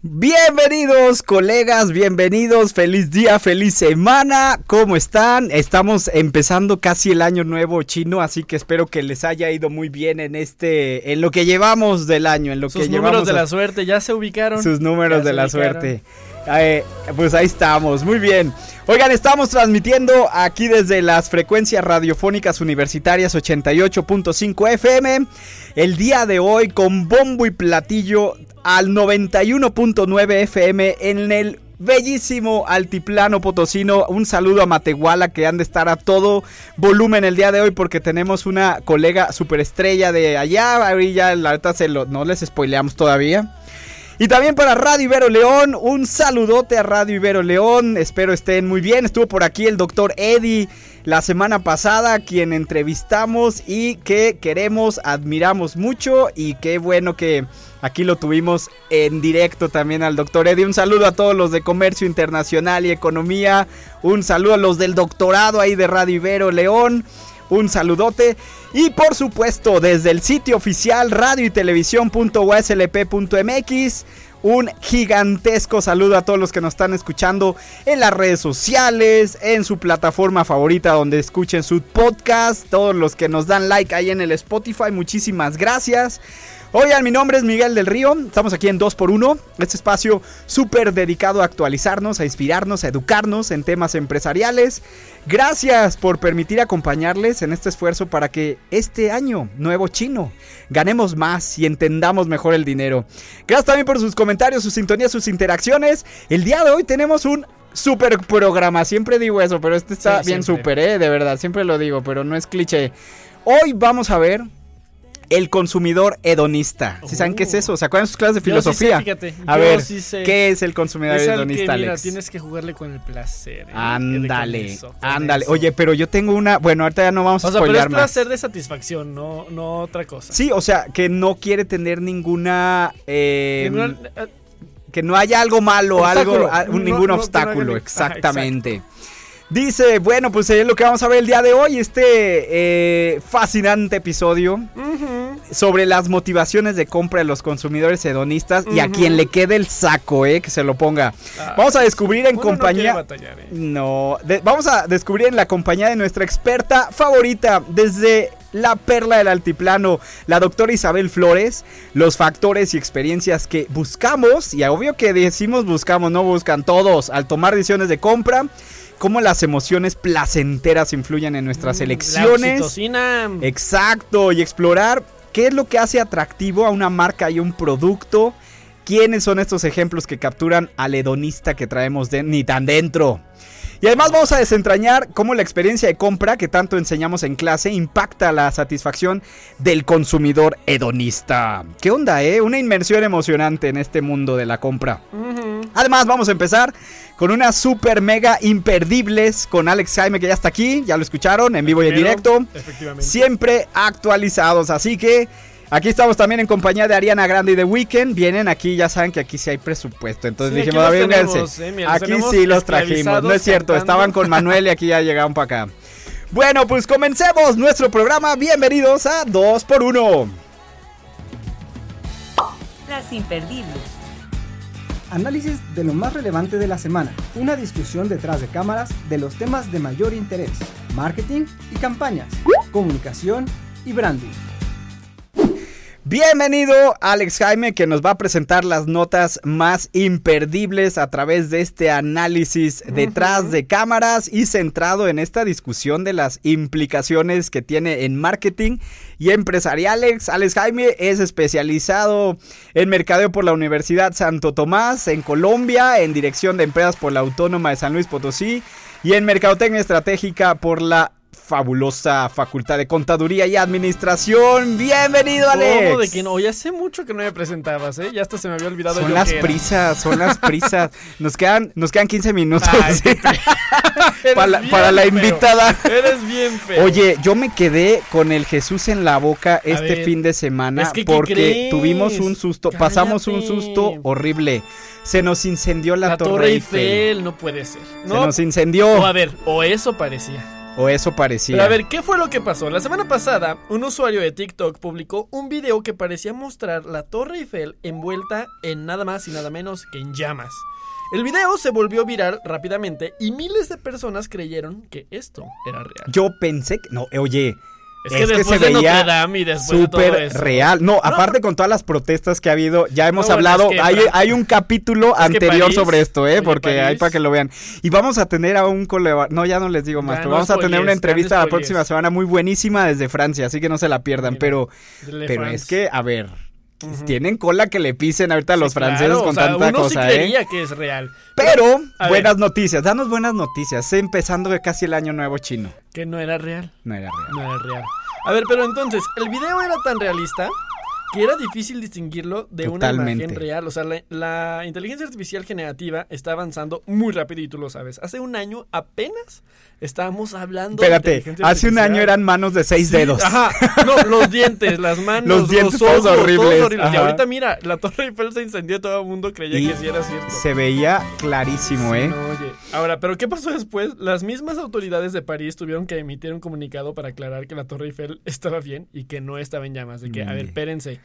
Bienvenidos colegas, bienvenidos, feliz día, feliz semana, ¿cómo están? Estamos empezando casi el año nuevo chino, así que espero que les haya ido muy bien en este, en lo que llevamos del año, en lo Sus que números llevamos de a- la suerte ya se ubicaron. sus números Ya de la ubicaron. suerte. Eh, pues ahí estamos, muy bien. Oigan, estamos transmitiendo aquí desde las frecuencias radiofónicas universitarias 88.5 FM. El día de hoy con bombo y platillo al 91.9 FM en el bellísimo altiplano potosino. Un saludo a Matehuala que han de estar a todo volumen el día de hoy porque tenemos una colega superestrella de allá. Ahí ya la verdad se lo, no les spoileamos todavía. Y también para Radio Ibero León, un saludote a Radio Ibero León, espero estén muy bien. Estuvo por aquí el doctor Eddie la semana pasada, quien entrevistamos y que queremos, admiramos mucho y qué bueno que aquí lo tuvimos en directo también al doctor Eddie. Un saludo a todos los de Comercio Internacional y Economía, un saludo a los del doctorado ahí de Radio Ibero León. Un saludote. Y por supuesto, desde el sitio oficial radio y televisión.uslp.mx, un gigantesco saludo a todos los que nos están escuchando en las redes sociales, en su plataforma favorita donde escuchen su podcast, todos los que nos dan like ahí en el Spotify, muchísimas gracias. Oigan, mi nombre es Miguel del Río, estamos aquí en 2x1, este espacio súper dedicado a actualizarnos, a inspirarnos, a educarnos en temas empresariales. Gracias por permitir acompañarles en este esfuerzo para que este año nuevo chino ganemos más y entendamos mejor el dinero. Gracias también por sus comentarios, sus sintonías, sus interacciones. El día de hoy tenemos un super programa, siempre digo eso, pero este está Sí, bien súper, ¿eh? de verdad, siempre lo digo, pero no es cliché. Hoy vamos a ver el consumidor hedonista. ¿Sí saben qué es eso? ¿Se acuerdan de sus clases de Yo sí sé, filosofía? a yo ver, sí sé. ¿qué es el consumidor Es el que, hedonista, mira, Alex? tienes que jugarle con el placer. ¿eh? Ándale, ándale. Oye, pero yo tengo una. Bueno, ahorita ya no vamos a o sea, pero es más. placer de satisfacción, no, no otra cosa. Sí, o sea, que no quiere tener ninguna. eh, Ninguna- eh, que no haya algo malo, Obstáculo. algo, a- No- ningún no- no obstáculo, Ajá, exactamente. Dice, bueno, pues es lo que vamos a ver el día de hoy, este eh, fascinante episodio sobre las motivaciones de compra de los consumidores hedonistas y a quien le quede el saco, eh, que se lo ponga. ah, Vamos a descubrir en no compañía... quiere batallar, ¿eh? No, de- vamos a descubrir en la compañía de nuestra experta favorita desde la perla del altiplano, la doctora Isabel Flores, los factores y experiencias que buscamos, y obvio que decimos buscamos, no buscan todos, al tomar decisiones de compra, cómo las emociones placenteras influyen en nuestras La elecciones. oxitocina. Exacto, y explorar qué es lo que hace atractivo a una marca y un producto. ¿Quiénes son estos ejemplos que capturan al hedonista que traemos de, ni tan dentro? Y además vamos a desentrañar cómo la experiencia de compra que tanto enseñamos en clase impacta la satisfacción del consumidor hedonista. ¿Qué onda, eh? Una inmersión emocionante en este mundo de la compra. Además, vamos a empezar con unas super mega imperdibles con Alex Jaime, que ya está aquí, ya lo escucharon, en vivo y en directo. Efectivamente. Siempre actualizados, así que aquí estamos también en compañía de Ariana Grande y de Weekend. Vienen aquí, ya saben que aquí sí hay presupuesto. Entonces Sí, aquí dijimos, eh, mira, aquí tenemos sí los trajimos, no es cierto, cantando. estaban con Manuel y aquí ya llegaron para acá. Bueno, pues comencemos nuestro programa. Bienvenidos a 2x1. Las imperdibles. Análisis de lo más relevante de la semana. Una discusión detrás de cámaras de los temas de mayor interés. Marketing y campañas. Comunicación y branding. Bienvenido Alex Jaime que nos va a presentar las notas más imperdibles a través de este análisis detrás de cámaras y centrado en esta discusión de las implicaciones que tiene en marketing y empresarial. Alex, Alex Jaime es especializado en mercadeo por la Universidad Santo Tomás en Colombia, en dirección de empresas por la Autónoma de San Luis Potosí y en mercadotecnia estratégica por la fabulosa Facultad de Contaduría y Administración. Bienvenido, Alex. ¿Cómo de que no? Ya hace mucho que no me presentabas, ¿eh? Ya hasta se me había olvidado Son yo las que prisas, son las prisas. Nos quedan, nos quedan 15 minutos Ay, para, la- para invitada. Eres bien feo. Oye, yo me quedé con el Jesús en la boca este ver, fin de semana es que, ¿qué porque tuvimos un susto, pasamos un susto horrible. Se nos incendió la, la, Torre Eiffel. no puede ser. Se No, nos incendió. o a ver, o eso parecía. O eso parecía. Pero a ver, ¿qué fue lo que pasó? La semana pasada, un usuario de TikTok publicó un video que parecía mostrar la Torre Eiffel envuelta en nada más y nada menos que en llamas. El video se volvió viral rápidamente y miles de personas creyeron que esto era real. Yo pensé que. No, oye. Es que después de Notre Dame y después de todo súper eso. real. No, aparte con todas las protestas que ha habido, ya hemos No, bueno, hablado. es que hay, hay un capítulo anterior París- sobre esto, ¿eh? Porque hay París- para que lo vean. Y vamos a tener a un colega. No, ya no les digo más, pero vamos a tener una entrevista la próxima semana muy buenísima desde Francia, así que no se la pierdan. Mira, pero pero es que, a ver. Tienen cola que le pisen ahorita a los Sí, franceses claro, con o sea, tanta uno cosa, sí ¿eh? creería que es real. Pero, ver. buenas noticias, danos buenas noticias. Empezando de casi el año nuevo chino. Que no era real. No era real. No era real. A ver, pero entonces, el video era tan realista que era difícil distinguirlo de una imagen real. O sea, la, la inteligencia artificial generativa está avanzando muy rápido y tú lo sabes. Hace un año apenas estábamos hablando de Espérate, inteligencia hace un año eran manos de seis Sí, dedos. Ajá, no, los dientes, las manos, Los los, dientes ojos, todos horribles, Y ahorita mira, la Torre Eiffel se incendió y todo el mundo creía Y que sí era cierto. Se veía clarísimo, ¿eh? No, oye. Ahora, ¿pero qué pasó después? Las mismas autoridades de París tuvieron que emitir un comunicado para aclarar que la Torre Eiffel estaba bien y que no estaba en llamas. De que, a ver, Mm.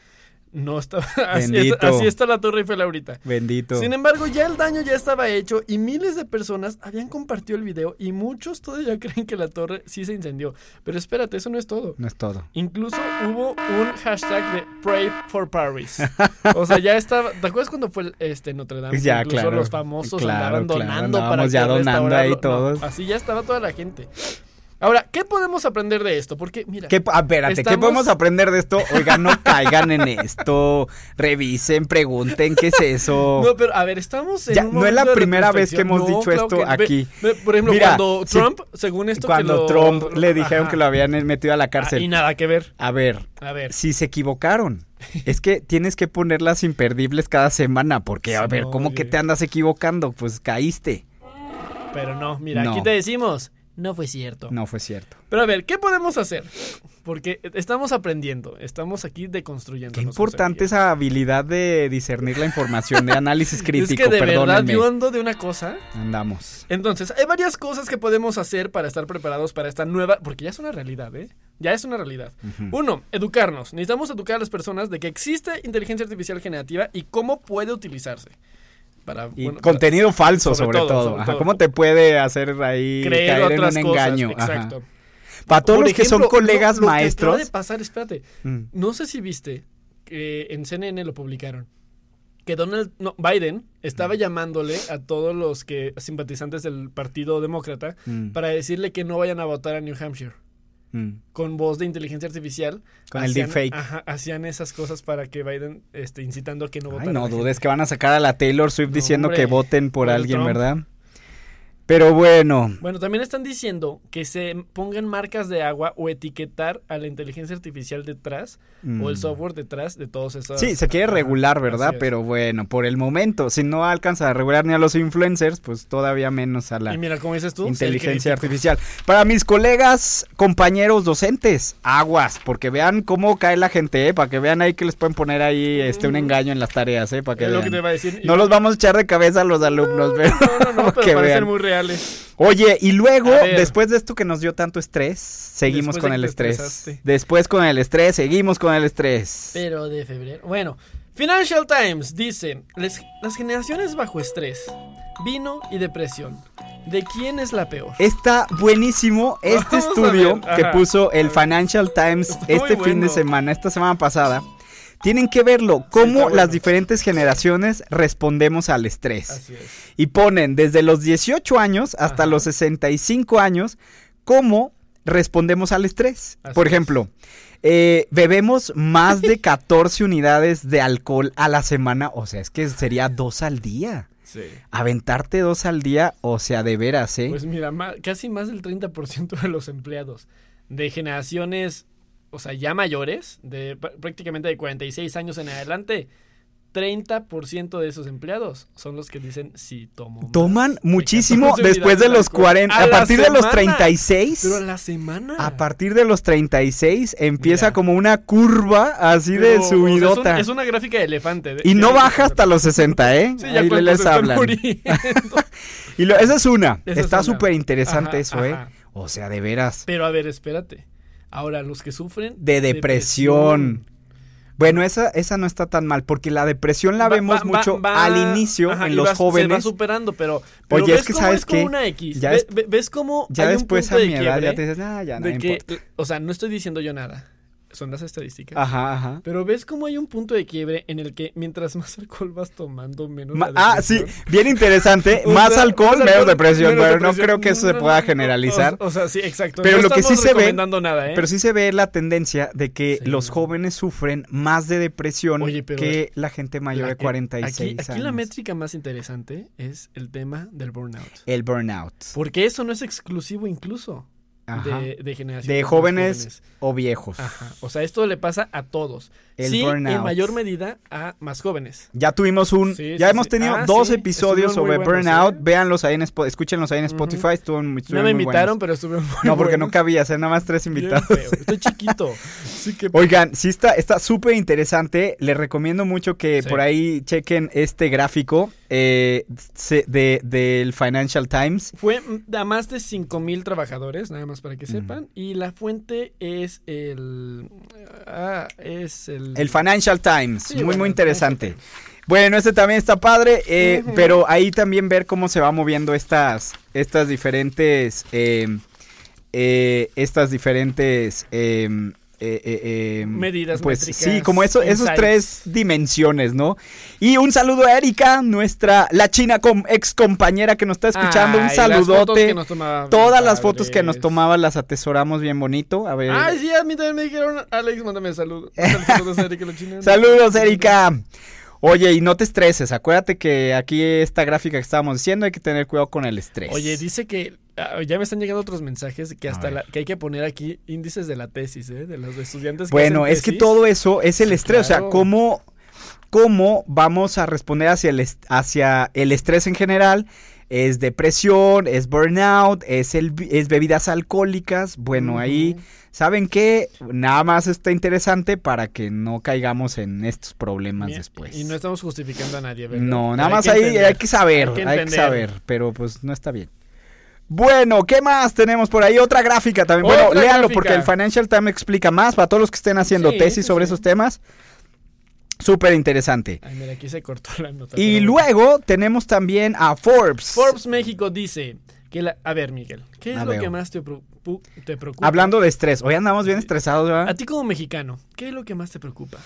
No estaba. Así está, así está la Torre Eiffel ahorita. Bendito. Sin embargo, ya el daño ya estaba hecho y miles de personas habían compartido el video y muchos todavía creen que la torre sí se incendió. Pero espérate, eso no es todo. No es todo. Incluso hubo un hashtag de Pray for Paris. O sea, ya estaba. ¿Te acuerdas cuando fue este Notre Dame? Ya, Incluso claro. los famosos Claro, andaban claro, donando para ya que donando ahí. No, todos. así ya estaba toda la gente. Ahora, ¿qué podemos aprender de esto? Porque, mira. ¿Qué, ah, espérate, ¿qué podemos aprender de esto? Oigan, no caigan en esto. Revisen, pregunten, ¿qué es eso? No, pero a ver, estamos en Ya, un no es la primera vez que hemos dicho esto que- aquí. ve- ve, por ejemplo, Mira, cuando Trump, según esto Cuando que lo- Trump le dijeron Ajá. que lo habían metido a la Ah, cárcel. y nada que ver. A ver, A ver. si se equivocaron. Es que tienes que ponerlas imperdibles cada semana, porque a ver, no, ¿cómo que te andas equivocando? Pues caíste. Pero no, mira, No. aquí te decimos. No fue cierto. No fue cierto. Pero a ver, ¿qué podemos hacer? Porque estamos aprendiendo, estamos aquí deconstruyendo. Qué importante esa habilidad de discernir la información, de análisis Es crítico, que de verdad yo ando de una cosa. Andamos. Entonces, hay varias cosas que podemos hacer para estar preparados para esta nueva, porque ya es una realidad, ¿eh? Ya es una realidad. Uno, educarnos. Necesitamos educar a las personas de que existe inteligencia artificial generativa y cómo puede utilizarse. Para, Y bueno, contenido falso, sobre sobre, todo, todo. sobre Ajá, todo. ¿Cómo te puede hacer ahí para creer caer en otras un cosas. engaño? Ajá. Exacto. Para todos Por los que son colegas lo- lo que maestros. acaba de pasar, espérate. Mm. No sé si viste que en CNN lo publicaron. Que Donald, no, Biden estaba llamándole a todos los que simpatizantes del Partido Demócrata Mm, para decirle que no vayan a votar a New Hampshire. Mm. Con voz de inteligencia artificial. Con el hacían- deepfake. Ajá, hacían esas cosas para que Biden este, incitando a que no. Ay, no dudes que van a sacar a la Taylor Swift No, diciendo hombre, que voten por, el alguien, Trump. ¿verdad? Pero bueno, Bueno, también están diciendo que se pongan marcas de agua o etiquetar a la inteligencia artificial detrás o el mm. software detrás de todos esos. Sí, se quiere regular, ¿verdad? Pero bueno, por el momento, si no alcanza a regular ni a los influencers, pues todavía menos a la Y mira, como dices tú, inteligencia artificial. Para mis colegas, compañeros docentes, aguas, porque vean cómo cae la gente, ¿eh? Para que vean ahí que les pueden poner ahí este un engaño en las tareas, ¿eh? Para que Es lo que te iba a decir. No los vamos a echar de cabeza a los alumnos, pero No, no, no, que pero parecen vean. muy reales. Oye, y luego, después de esto que nos dio tanto estrés, seguimos Después con de el estrés. estresaste. Después con el estrés, seguimos con el estrés. Pero de febrero. Bueno, Financial Times dice: "Les- las generaciones bajo estrés, vino y depresión. ¿De quién es la peor? Está buenísimo este Vamos estudio que puso el Financial Times Está este fin de semana, esta semana pasada. Tienen que verlo, cómo bueno. las diferentes generaciones respondemos al estrés. Así es. Y ponen desde los 18 años hasta Ajá. los 65 años cómo respondemos al estrés. Así Por es. ejemplo, eh, bebemos más de 14 unidades de alcohol a la semana, o sea, es que sería dos al día. Sí. Aventarte dos al día, o sea, de veras, ¿eh? Pues mira, casi más del 30% de los empleados de generaciones, o sea, ya mayores, de pr- prácticamente de 46 años en adelante, 30% de esos empleados son los que dicen sí tomo. más Toman muchísimo 14 después de los alcohol". 40. A, partir de los semana. 36. Pero a la semana. A partir de los 36 empieza Mira. como una curva así Pero, de o sea, es un- subidota. es, una gráfica de elefante. de- Y de- no baja hasta los 60, ¿eh? Sí, ya Ahí les hablan. Y lo- esa es una. Esa Está súper interesante Ajá, eso, ¿eh? O sea, de veras. Pero a ver, espérate. Ahora, los que sufren De depresión. Bueno, esa, esa no está tan mal, porque la depresión la Va- vemos va- mucho va- al inicio ajá, en los va- Se va jóvenes. superando, pero, pero Oye, ves es que cómo ¿sabes es como qué? una X. Ya Ve- des- ve- ¿Ves cómo Ya hay después un a punto de mi edad ya te dices, ah, ya no de que, importa. o sea, no estoy diciendo yo nada. Son las estadísticas. Ajá, ajá. Pero ves cómo hay un punto de quiebre en el que mientras más alcohol vas tomando, menos Ma- ah, sí, bien interesante. Más sea, alcohol, más menos depresión. menos pero no creo que eso se pueda generalizar. O, o sea, sí, exacto. Pero no lo que sí se ve- nada, ¿eh? Pero sí se ve la tendencia de que Sí. los jóvenes sufren más de depresión Oye, pero que la gente mayor La de que- 46 aquí, aquí la años. métrica más interesante es el tema del burnout. El burnout. Porque eso no es exclusivo incluso. De, de jóvenes o viejos. Ajá. O sea, esto le pasa a todos. El sí, burnout. en mayor medida a más jóvenes. Ya tuvimos un, Sí, ya sí, hemos tenido Ah, dos episodios sobre burnout. Véanlos ahí en escúchenlos ahí en. Spotify. Estuvieron, No estuvieron me muy invitaron, buenos. pero estuvieron muy No, porque no cabía, ser nada más tres invitados. Estoy chiquito. Que Oigan, sí está está súper interesante. Les recomiendo mucho que por ahí chequen este gráfico eh, de, del Financial Times. Fue mm, a más de 5 mil trabajadores, nada más para que sepan. Y la fuente es el. Ah, es el. El Financial Times. Sí, muy, bueno, muy interesante. Bueno, este también está padre, eh, pero ahí también ver cómo se va moviendo estas, estas diferentes, eh, eh, estas diferentes eh, eh, eh, Medidas, Pues métricas, sí, como eso, esos tres dimensiones, ¿no? Y un saludo a Erika, nuestra, la china com- ex compañera que nos está escuchando, un Ay, saludote. tomaba Todas las fotos que nos tomaba las atesoramos bien bonito. A ver. Ay, sí, a mí también me dijeron, Alex, mándame saludos. Erika la china. Saludos, Erika. Oye, y no te estreses. Acuérdate que aquí esta gráfica que estábamos diciendo hay que tener cuidado con el estrés. Oye, dice que ya me están llegando otros mensajes que hasta la- que hay que poner aquí índices de la tesis, ¿eh? De los estudiantes. que bueno, es que todo eso es el Sí, estrés. O sea. ¿cómo, cómo vamos a responder hacia el, hacia el estrés en general? Es depresión, es burnout, es, el, es bebidas alcohólicas. Bueno, ahí. ¿saben qué? Nada más está interesante para que no caigamos en estos problemas después. Y no estamos justificando a nadie, ¿verdad? No, nada hay más ahí hay que saber, hay que hay que entender. saber, pero pues no está bien. Bueno, ¿qué más tenemos por ahí? Otra gráfica también. Otra bueno, léanlo gráfica. porque el Financial Times explica más para todos los que estén haciendo Sí, tesis sobre sí. esos temas. Súper interesante. Ay, mira, aquí se cortó la nota. Y luego tenemos también a Forbes. Forbes México dice que la... A ver, Miguel, ¿qué es A lo que más te, te preocupa? Hablando de estrés. Hoy andamos bien estresados, A ¿verdad? ti como mexicano, ¿qué es lo que más te preocupa?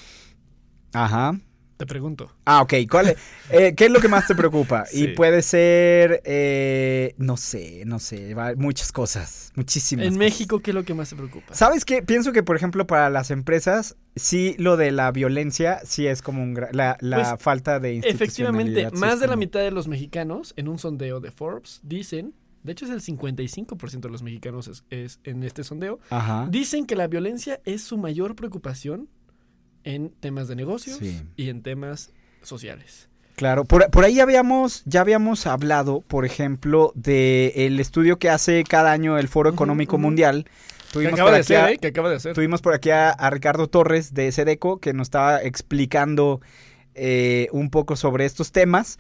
Ajá. Te pregunto. Ah, ok. ¿Cuál es, eh, ¿Qué es lo que más te preocupa? Sí. Y puede ser, eh, no sé, no sé, va- muchas cosas, muchísimas. En cosas. México, ¿qué es lo que más te preocupa? ¿Sabes qué? Pienso que, por ejemplo, para las empresas, sí, lo de la violencia, sí es como un gra- la, la Pues, falta de Efectivamente, más de la mitad de los mexicanos, en un sondeo de Forbes, dicen, de hecho es el 55% de los mexicanos es, es en este sondeo, Ajá. dicen que la violencia es su mayor preocupación en temas de negocios Sí. y en temas sociales. Claro, por, por ahí ya habíamos, ya habíamos hablado, por ejemplo, del el estudio que hace cada año el Foro Económico. Mundial. Que Tuvimos acaba por de aquí hacer, a- ¿eh? Que acaba de hacer. Tuvimos por aquí a, a Ricardo Torres de Sedeco que nos estaba explicando eh, un poco sobre estos temas.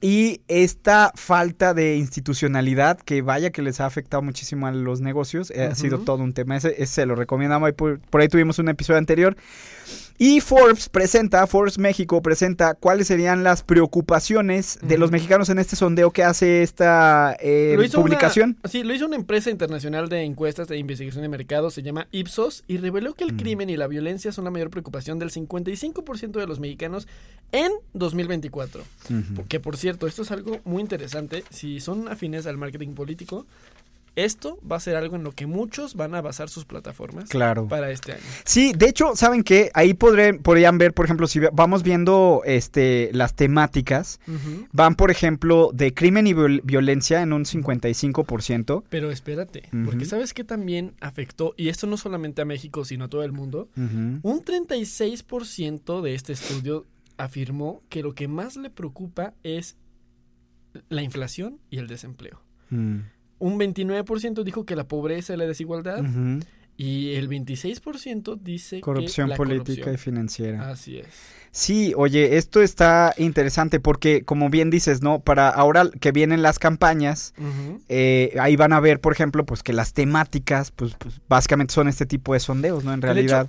Y esta falta de institucionalidad, que vaya que les ha afectado muchísimo a los negocios, eh, ha sido todo un tema. Ese, ese se lo recomendamos, por, por ahí tuvimos un episodio anterior. Y Forbes presenta, Forbes México presenta cuáles serían las preocupaciones de los mexicanos en este sondeo que hace esta eh, publicación. Una, sí, lo hizo una empresa internacional de encuestas de investigación de mercado, se llama Ipsos, y reveló que el Mm. crimen y la violencia son la mayor preocupación del 55% de los mexicanos en 2024. Ujú. Que por cierto, esto es algo muy interesante. Si son afines al marketing político, esto va a ser algo en lo que muchos van a basar sus plataformas Claro. para este año. Sí, de hecho, ¿saben qué? Ahí podré, podrían ver, por ejemplo, si vamos viendo este, las temáticas, van, por ejemplo, de crimen y viol- violencia en un 55%. Pero espérate, porque ¿sabes qué también afectó? Y esto no solamente a México, sino a todo el mundo. Ujú. Un 36% de este estudio afirmó que lo que más le preocupa es la inflación y el desempleo. Mm. Un 29% dijo que la pobreza y la desigualdad. Y el 26% dice Corrupción que la política y corrupción. financiera. Así es. Sí, oye, esto está interesante porque, como bien dices, ¿no? Para ahora que vienen las campañas, eh, ahí van a ver, por ejemplo, pues que las temáticas, pues, pues, básicamente son este tipo de sondeos, ¿no? En De hecho, realidad.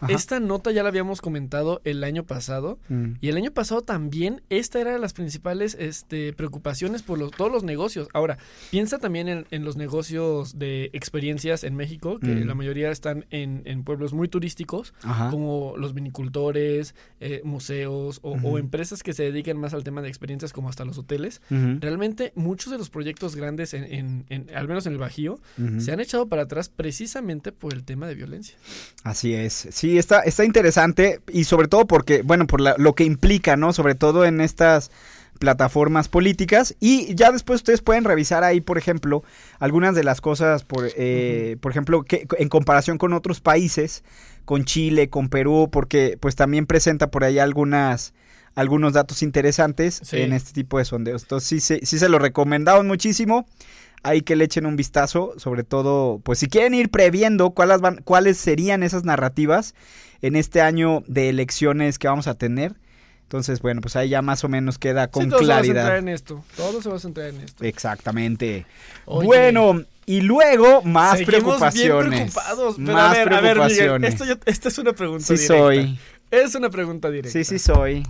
Ajá. Esta nota ya la habíamos comentado el año pasado. Mm. Y el año pasado también esta era de las principales este, preocupaciones por los, todos los negocios. Ahora, piensa también en, en los negocios de experiencias en México, que Mm. la mayoría están en, en pueblos muy turísticos, Ajá. como los vinicultores, eh, museos o, o empresas que se dedican más al tema de experiencias como hasta los hoteles. Realmente muchos de los proyectos grandes, en, en- en- al menos en el Bajío, se han echado para atrás precisamente por el tema de violencia. Así es. Sí, está, está interesante y sobre todo porque, bueno, por la- lo que implica, ¿no? Sobre todo en estas plataformas políticas y ya después ustedes pueden revisar ahí, por ejemplo, algunas de las cosas, por, eh, por ejemplo, que en comparación con otros países, con Chile, con Perú, porque pues también presenta por ahí algunas algunos datos interesantes Sí. en este tipo de sondeos. Entonces sí, se- sí se lo recomendamos muchísimo. Ahí que le echen un vistazo, sobre todo, pues si quieren ir previendo cuáles van, cuáles serían esas narrativas en este año de elecciones que vamos a tener. Entonces, bueno, pues ahí ya más o menos queda con sí, todo se va a claridad. centrar en esto. Todo se va a centrar en esto. Exactamente. Oye. Bueno, y luego más Seguimos preocupaciones. Bien preocupados. Pero más a ver, a ver, Miguel, preocupaciones. esto, yo- esta es una pregunta sí directa. soy. Es una pregunta directa. Sí, sí soy.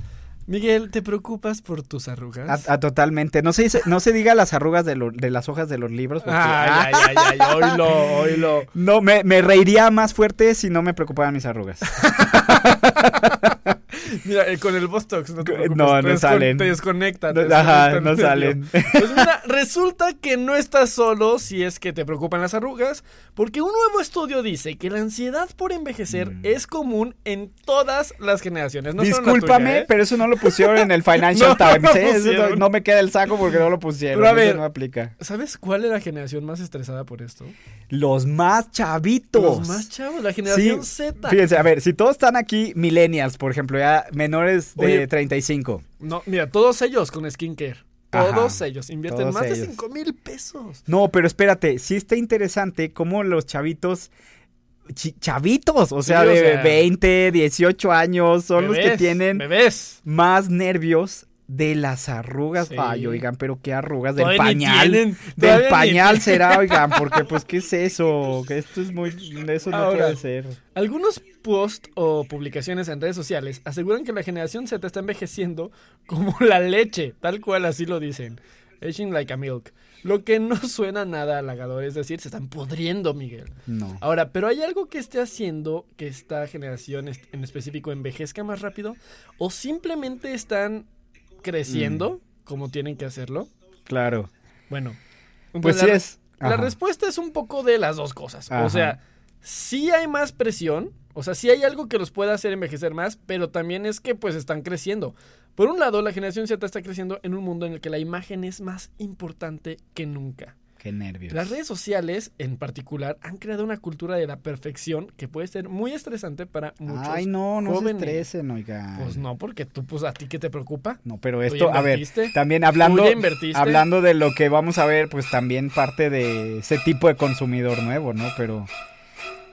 Miguel, ¿te preocupas por tus arrugas? A, a totalmente. No se dice- no se diga las arrugas de, lo- de las hojas de los libros. porque- Ay, ay, ay, ay, oílo, oílo. No, me, me reiría más fuerte si no me preocuparan mis arrugas. Mira, eh, con el Bostox no te No, preocupes, no te descon- salen. Te desconecta. No, ajá, no salen. Pues mira, resulta que no estás solo si es que te preocupan las arrugas, porque un nuevo estudio dice que la ansiedad por envejecer Mm. es común en todas las generaciones. No Discúlpame, tuya, ¿eh? pero eso no lo pusieron en el Financial No, Times. no ¿eh? Eso no, no me queda el saco porque no lo pusieron. Pero a ver, eso no aplica. ¿Sabes cuál es la generación más estresada por esto? Los más chavitos. Los más chavos, la generación Sí, Z. Fíjense, a ver, si todos están aquí, millennials, por ejemplo, ya menores de Oye. 35. No, mira, todos ellos con skincare. Ajá, Todos ellos invierten todos más de ellos. 5 mil pesos. No, pero espérate, sí está interesante cómo los chavitos. chavitos, o sea, Sí, o de sea, 20, 18 años, son los que tienen Bebés. más nervios de las arrugas. Sí. Ay, oigan, pero qué arrugas del Todavía pañal. tienen, Del pañal será, oigan, porque pues qué es eso, que esto es muy eso no Ahora, puede ser. Algunos posts o publicaciones en redes sociales aseguran que la generación Z está envejeciendo como la leche, tal cual así lo dicen. Aging like a milk. Lo que no suena nada halagador, es decir, se están pudriendo, Miguel. No. Ahora, ¿pero hay algo que esté haciendo que esta generación en específico envejezca más rápido? ¿O simplemente están creciendo Mm. como tienen que hacerlo? Claro. Bueno, Pues la sí re- es. La respuesta es un poco de las dos cosas. Ajá. O sea, sí hay más presión, o sea, sí hay algo que los pueda hacer envejecer más, pero también es que pues están creciendo. Por un lado, la generación Z está creciendo en un mundo en el que la imagen es más importante que nunca. Qué nervios. Las redes sociales, en particular, han creado una cultura de la perfección que puede ser muy estresante para muchos. Ay, no, no jóvenes. se estresen, oigan. Pues no, porque tú, pues a ti qué te preocupa. No, pero esto, a ver, también hablando, hablando de lo que vamos a ver, pues también parte de ese tipo de consumidor nuevo, ¿no? Pero,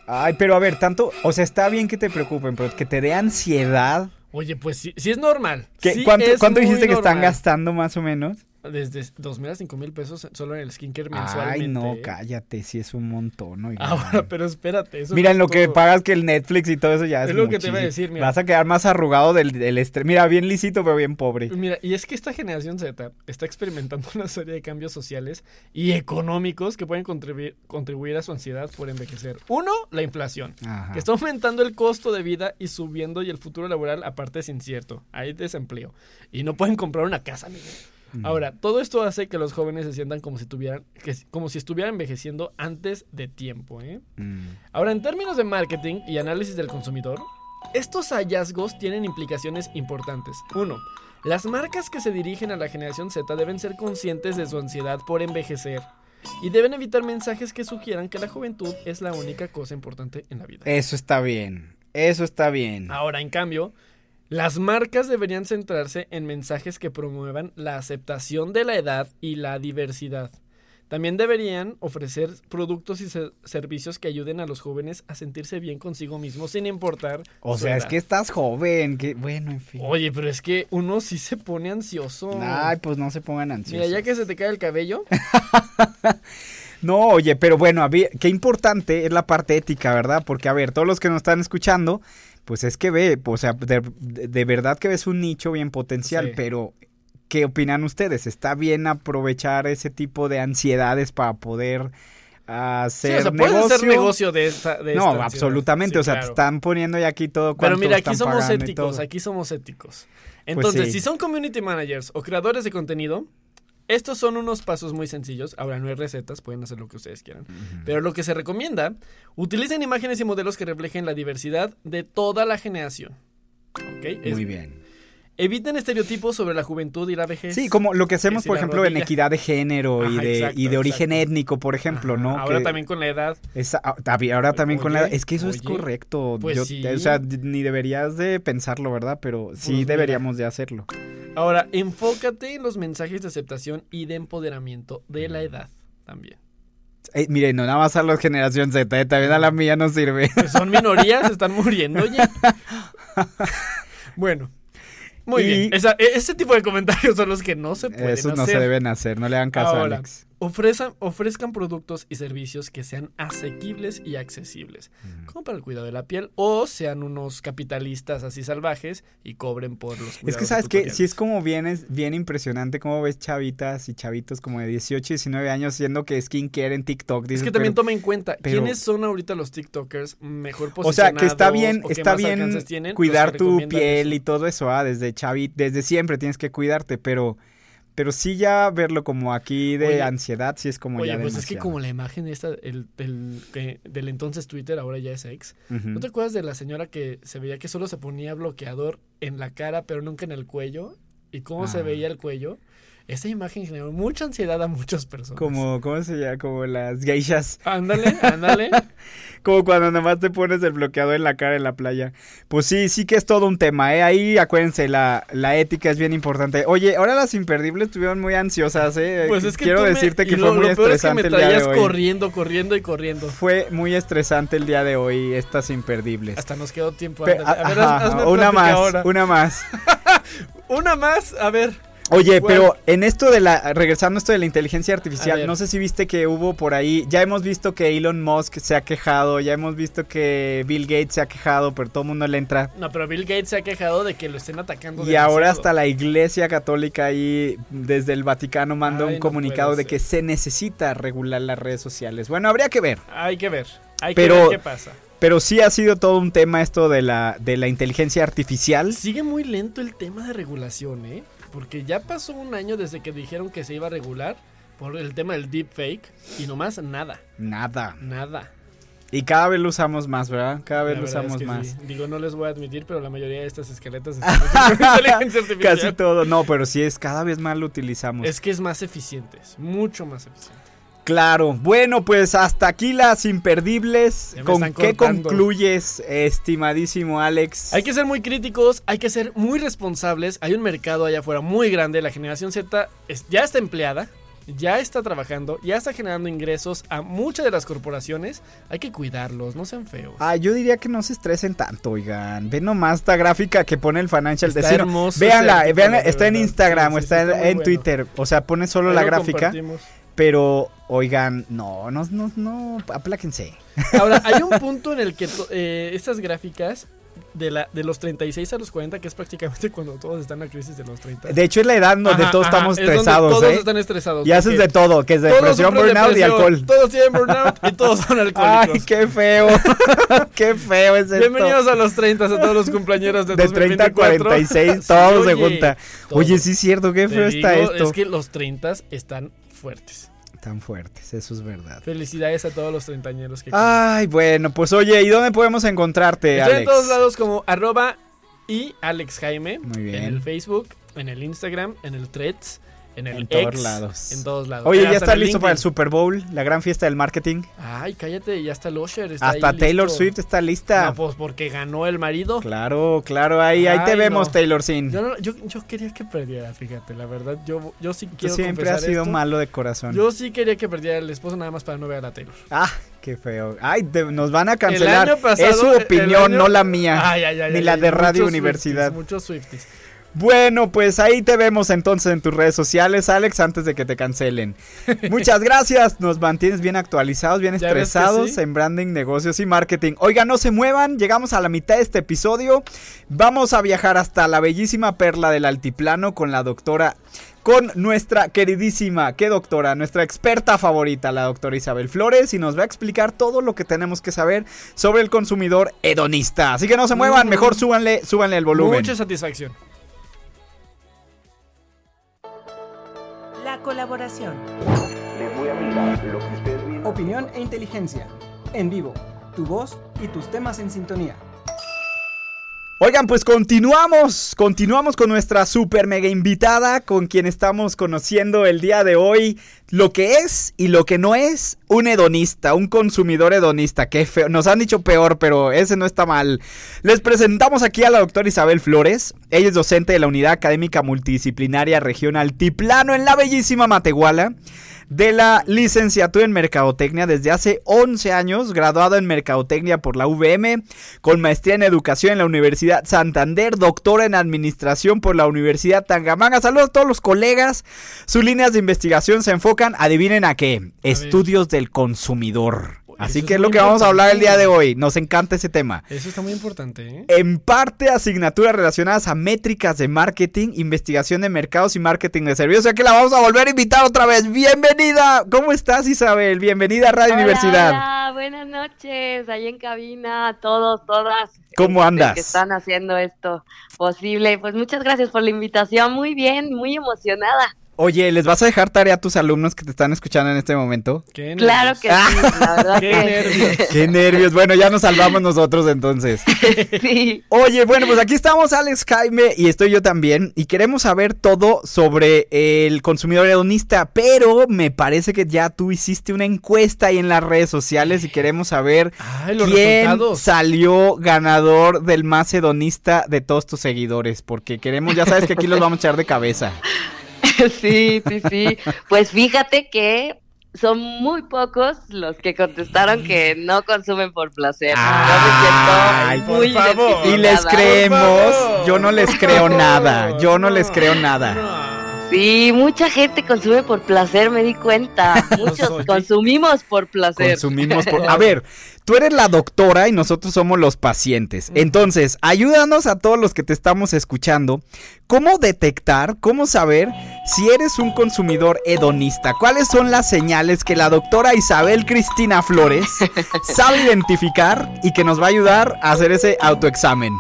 ay, pero a ver, tanto, o sea, está bien que te preocupen, pero que te dé ansiedad. Oye, pues sí, sí es normal. ¿Qué- Sí ¿Cuánto, es cuánto dijiste que están gastando más o menos? Desde dos mil a cinco mil pesos solo en el skincare mensualmente. Ay, no, ¿eh? cállate, sí es un montón, oigan. Ahora, pero espérate. Eso Mira, no en lo que pagas que el Netflix y todo eso ya es Es lo que te iba a decir, mira. Vas a quedar más arrugado del, del estrés. Mira, bien lisito, pero bien pobre. Mira, y es que esta generación Z está experimentando una serie de cambios sociales y económicos que pueden contribuir, contribuir a su ansiedad por envejecer. Uno, la inflación, Ajá. que está aumentando el costo de vida y subiendo y el futuro laboral aparte es incierto. Hay desempleo. Y no pueden comprar una casa, Miguel. Ahora, todo esto hace que los jóvenes se sientan como si tuvieran, que, como si estuvieran envejeciendo antes de tiempo. ¿eh? Mm. Ahora, en términos de marketing y análisis del consumidor, estos hallazgos tienen implicaciones importantes. Uno, las marcas que se dirigen a la generación Z deben ser conscientes de su ansiedad por envejecer y deben evitar mensajes que sugieran que la juventud es la única cosa importante en la vida. Eso está bien. Eso está bien. Ahora, en cambio, las marcas deberían centrarse en mensajes que promuevan la aceptación de la edad y la diversidad. También deberían ofrecer productos y ser- servicios que ayuden a los jóvenes a sentirse bien consigo mismos sin importar. O sea, es que estás joven. Que, bueno, en fin. Oye, pero es que uno sí se pone ansioso. Ay, pues no se pongan ansiosos. Mira, ya que se te cae el cabello, No, oye, pero bueno, a ver, qué importante es la parte ética, ¿verdad? Porque, a ver, todos los que nos están escuchando, pues es que ve, o sea, de, verdad que ves un nicho bien potencial, Sí. pero ¿qué opinan ustedes? ¿Está bien aprovechar ese tipo de ansiedades para poder sí, hacer o sea, puedes negocio? hacer negocio de esta. De no, absolutamente, Sí, o sea, claro. te están poniendo ya aquí todo Pero mira, aquí somos éticos, aquí somos éticos. Entonces, sí. si son community managers o creadores de contenido, estos son unos pasos muy sencillos. Ahora no hay recetas, pueden hacer lo que ustedes quieran. Pero lo que se recomienda, utilicen imágenes y modelos que reflejen la diversidad de toda la generación. ¿Ok? Es- Muy bien. Eviten estereotipos sobre la juventud y la vejez. Sí, como lo que hacemos, por ejemplo, en equidad de género y de, exacto, y de origen exacto. étnico, por ejemplo, Ajá, ¿no? Ahora Que- también con la edad. Esa- ah, ahora también con la Oye, es que eso es correcto. pues Yo- sí. O sea, ni deberías de pensarlo, ¿verdad? Pero sí Pues mira. deberíamos de hacerlo. Ahora, enfócate en los mensajes de aceptación y de empoderamiento de la edad también. Eh, miren, no nada más a la generación Z, eh, también a la mía no sirve. Pues son minorías, están muriendo ya. Bueno, muy Y- bien. Esa- e- ese tipo de comentarios son los que no se pueden Esos no se deben hacer, no le hagan caso a Alex. Ofrezcan, ofrezcan productos y servicios que sean asequibles y accesibles, como para el cuidado de la piel, o sean unos capitalistas así salvajes y cobren por los cuidados Es que sabes que sí es como bien, es bien impresionante cómo ves chavitas y chavitos como de 18, 19 años haciendo que skincare en TikTok. Es que también pero- toma en cuenta pero- quiénes son ahorita los TikTokers mejor O posicionados. sea, que está bien, o está bien tienen, cuidar tu piel eso. y todo eso, ah, desde chavi, desde siempre tienes que cuidarte, pero pero sí ya verlo como aquí de Oye, ansiedad, sí es como Oye, ya pues es que como la imagen esta, el, del, que- del entonces Twitter, ahora ya es ex. Ujú. ¿No te acuerdas de la señora que se veía que solo se ponía bloqueador en la cara, pero nunca en el cuello? ¿Y cómo se Ah. veía el cuello? Esa imagen generó mucha ansiedad a muchas personas. Como, ¿cómo se llama? Como las geishas. Ándale, ándale. Como cuando nomás te pones el bloqueador en la cara en la playa. Pues sí, sí que es todo un tema, ¿eh? Ahí acuérdense, la, la ética es bien importante. Oye, ahora las imperdibles estuvieron muy ansiosas, ¿eh? Pues es que Quiero me- decirte y que lo- fue muy lo peor es que me estresante el día de hoy. corriendo, corriendo y corriendo. Fue muy estresante el día de hoy estas imperdibles. Hasta nos quedó tiempo. Pe- ándale. A ver, ajá, haz- hazme una más, ahora. una más. Una más, a ver. Oye, pero en esto de la, regresando a esto de la inteligencia artificial, no sé si viste que hubo por ahí, ya hemos visto que Elon Musk se ha quejado, ya hemos visto que Bill Gates se ha quejado, pero todo el mundo le entra. No, pero Bill Gates se ha quejado de que lo estén atacando. Y ahora hasta la Iglesia Católica ahí desde el Vaticano manda Ay, un no comunicado de que se necesita regular las redes sociales. Bueno, habría que ver. Hay que ver. Hay Pero- que ver qué pasa. Pero sí ha sido todo un tema esto de la, de la inteligencia artificial. Sigue muy lento el tema de regulación, ¿eh? Porque ya pasó un año desde que dijeron que se iba a regular por el tema del deepfake y nomás nada, Nada. nada. Y cada vez lo usamos más, ¿verdad? Cada vez lo es usamos que más. sí. Digo, no les voy a admitir, pero la mayoría de estas esqueletas están. Casi todo. No, pero sí es cada vez más lo utilizamos. Es que es más eficiente, es mucho más eficiente. Claro. Bueno, pues hasta aquí las imperdibles. ¿Con qué concluyes, estimadísimo Alex? Hay que ser muy críticos, hay que ser muy responsables. Hay un mercado allá afuera muy grande. La generación Z es- ya está empleada, ya está trabajando, ya está generando ingresos a muchas de las corporaciones. Hay que cuidarlos, no sean feos. Ah, yo diría que no se estresen tanto, oigan. Ven nomás esta gráfica que pone el Financial Está Destino. hermoso Véanla, está en. Instagram Sí, o está sí, en, está muy en bueno. Twitter. O sea, pone solo Ahí la gráfica. Pero, oigan, no, no, no, no, apláquense. Ahora, hay un punto en el que eh, estas gráficas de, la, de los 36 a los 40, que es prácticamente cuando todos están en la crisis de los 30. De hecho, es la edad donde Ajá, todos ajá, estamos es donde estresados, Todos ¿eh? están estresados. Y haces de todo, que es todos depresión, burnout y alcohol. Todos tienen burnout y todos son alcohólicos. Ay, qué feo. qué feo es esto. Bienvenidos a los 30, a todos los cumpleaños de, de 30 a 2024. 46, Sí, todo se oye, junta. todo. Oye, sí es cierto, qué feo está digo, esto. Es que los 30 están fuertes. Tan fuertes, eso es verdad. Felicidades a todos los treintañeros que Ay, bueno, pues oye, ¿y dónde podemos encontrarte, Estoy en todos lados como arroba y Alex Jaime. Muy bien. En el Facebook, en el Instagram, en el Threads, en el En todos lados. En todos lados. Oye, ¿ya está listo para el LinkedIn. Super Bowl, la gran fiesta del marketing? Ay, cállate, ya está el Usher. Está Hasta ahí Taylor listo. Swift está lista. No, pues porque ganó el marido. Claro, claro, ahí, ahí te Ay, vemos, no. Taylor Sin. Yo, no- yo, yo quería que perdiera, fíjate, la verdad. Yo, yo sí Tú quiero siempre confesar has sido esto. malo de corazón. Yo sí quería que perdiera el esposo nada más para no ver a Taylor. Ah, qué feo. Ay, te- nos van a cancelar. Pasado, es su opinión, año- no la mía. Ay, ay, ay, ni ay, la ay, de Radio muchos Universidad. Swifties, muchos Swifties. Bueno, pues ahí te vemos entonces en tus redes sociales, Alex, antes de que te cancelen. Muchas gracias, nos mantienes bien actualizados, bien ¿Ya ves que estresados sí? en branding, negocios y marketing. Oigan, no se muevan, llegamos a la mitad de este episodio. Vamos a viajar hasta la bellísima perla del altiplano con la doctora, con nuestra queridísima, ¿qué doctora? Nuestra experta favorita, la doctora Isabel Flores, y nos va a explicar todo lo que tenemos que saber sobre el consumidor hedonista. Así que no se muevan, Mm. mejor súbanle, súbanle el volumen. Mucha satisfacción. La colaboración. Opinión e inteligencia. En vivo. Tu voz y tus temas en sintonía. Oigan, pues continuamos, continuamos con nuestra super mega invitada, con quien estamos conociendo el día de hoy lo que es y lo que no es un hedonista, un consumidor hedonista. Qué feo, nos han dicho peor, pero ese no está mal. Les presentamos aquí a la doctora Isabel Flores. Ella es docente de la Unidad Académica Multidisciplinaria Regional Tiplano en la bellísima Matehuala de la licenciatura en Mercadotecnia desde hace 11 años, graduado en Mercadotecnia por la UVM, con maestría en Educación en la Universidad Santander, doctora en Administración por la Universidad Tangamanga. Saludos a todos los colegas. Sus líneas de investigación se enfocan, adivinen a qué, estudios del consumidor. Así que es es lo que vamos a hablar el día de hoy. Nos encanta ese tema. Eso está muy importante, ¿eh? En parte asignaturas relacionadas a métricas de marketing, investigación de mercados y marketing de servicios. O sea que la vamos a volver a invitar otra vez. Bienvenida. ¿Cómo estás Isabel? Bienvenida a Radio Hola, Universidad. hola, buenas noches, ahí en cabina, a todos, todas. ¿Cómo este, andas? Que están haciendo esto posible. Pues muchas gracias por la invitación, muy bien, muy emocionada. Oye, ¿les vas a dejar tarea a tus alumnos que te están escuchando en este momento? Qué Claro que sí, la verdad Qué que nervios. Qué nervios. Bueno, ya nos salvamos nosotros entonces. sí. Oye, bueno, pues aquí estamos Alex Jaime y estoy yo también y queremos saber todo sobre el consumidor hedonista, pero me parece que ya tú hiciste una encuesta ahí en las redes sociales y queremos saber Ay, los quién resultados. salió ganador del más hedonista de todos tus seguidores, porque queremos, ya sabes que aquí los vamos a echar de cabeza. sí, sí, sí. Pues fíjate que son muy pocos los que contestaron que no consumen por placer. Ay, Yo me por siento muy favor. Y les creemos, yo no les por creo nada, yo no no, les creo nada. No. Sí, mucha gente consume por placer, me di cuenta. Muchos consumimos por placer. Consumimos por... A ver, tú eres la doctora y nosotros somos los pacientes. Entonces, ayúdanos a todos los que te estamos escuchando. ¿Cómo detectar, cómo saber si eres un consumidor hedonista? ¿Cuáles son las señales que la doctora Isabel Cristina Flores sabe identificar y que nos va a ayudar a hacer ese autoexamen?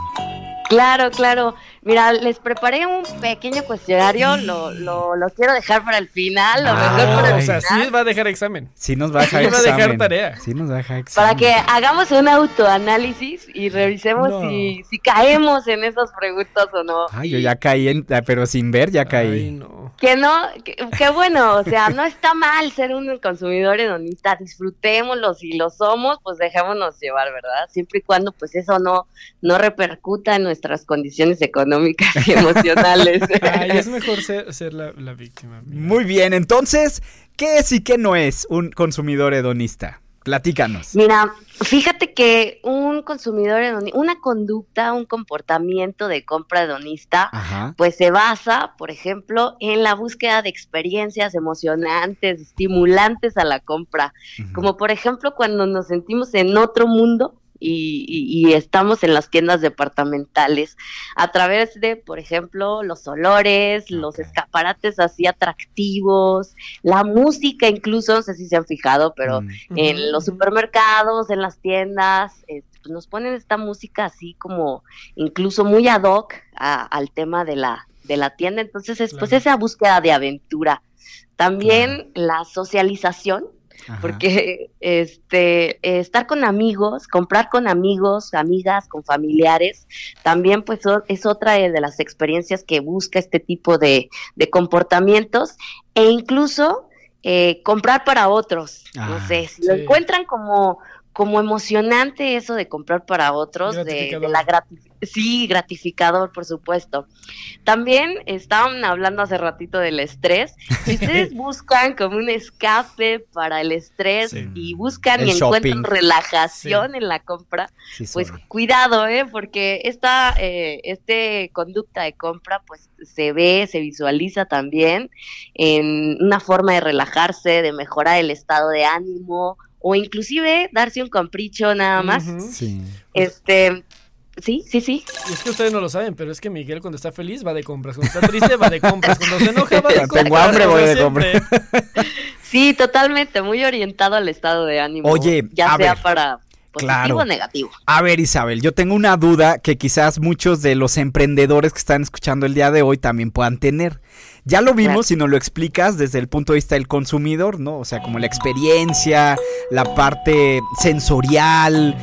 Claro, claro. Mira, les preparé un pequeño cuestionario, lo, lo, lo quiero dejar para el final, lo mejor para Ah, el o sea, sí final, va a dejar examen. Sí nos va a dejar Sí va a dejar examen. tarea. Sí nos va a dejar examen. para que hagamos un autoanálisis y revisemos No. si, si caemos en esas preguntas o no. Ay, yo ya caí, en, pero sin ver ya caí. Ay, no. Que no, que, que bueno, o sea, no está mal ser un consumidor hedonista, disfrutémoslo, si lo somos, pues dejémonos llevar, ¿verdad? Siempre y cuando pues eso no, no repercuta en nuestras condiciones económicas y emocionales. Ay, es mejor ser, ser la, la víctima. mira. Muy bien, entonces, ¿qué es y qué no es un consumidor hedonista? Platícanos. Mira, fíjate que un consumidor hedonista, una conducta, un comportamiento de compra hedonista, Ajá. pues se basa, por ejemplo, en la búsqueda de experiencias emocionantes, estimulantes a la compra, como por ejemplo cuando nos sentimos en otro mundo y, y- y estamos en las tiendas departamentales a través de, por ejemplo, los olores, los escaparates así atractivos, la música incluso, no sé si se han fijado, pero Mm. en los supermercados, en las tiendas, este, pues nos ponen esta música así como incluso muy ad hoc a- al tema de la, de la tienda. Entonces, es pues esa búsqueda de aventura. También la socialización, Ajá. porque este estar con amigos, comprar con amigos, amigas, con familiares, también pues es otra de las experiencias que busca este tipo de, de comportamientos e incluso eh, comprar para otros. Ah, no sé, si lo encuentran como como emocionante eso de comprar para otros, de, la sí, gratificador, por supuesto. También estaban hablando hace ratito del estrés. Si ustedes buscan como un escape para el estrés Sí. y buscan El y encuentran relajación en la compra, Sí, pues cuidado, ¿eh? Porque esta eh, este conducta de compra, pues se ve, se visualiza también en una forma de relajarse, de mejorar el estado de ánimo o inclusive darse un capricho nada más. Sí. Este, sí, sí, sí. Y es que ustedes no lo saben, pero es que Miguel cuando está feliz va de compras, cuando está triste va de compras, cuando se enoja va de compras. tengo hambre, voy de siempre. Sí, totalmente, muy orientado al estado de ánimo. Oye, ya a sea ver, para positivo claro. o negativo. A ver, Isabel, yo tengo una duda que quizás muchos de los emprendedores que están escuchando el día de hoy también puedan tener. Ya lo vimos Claro. si nos lo explicas desde el punto de vista del consumidor, ¿no? O sea, como la experiencia, la parte sensorial,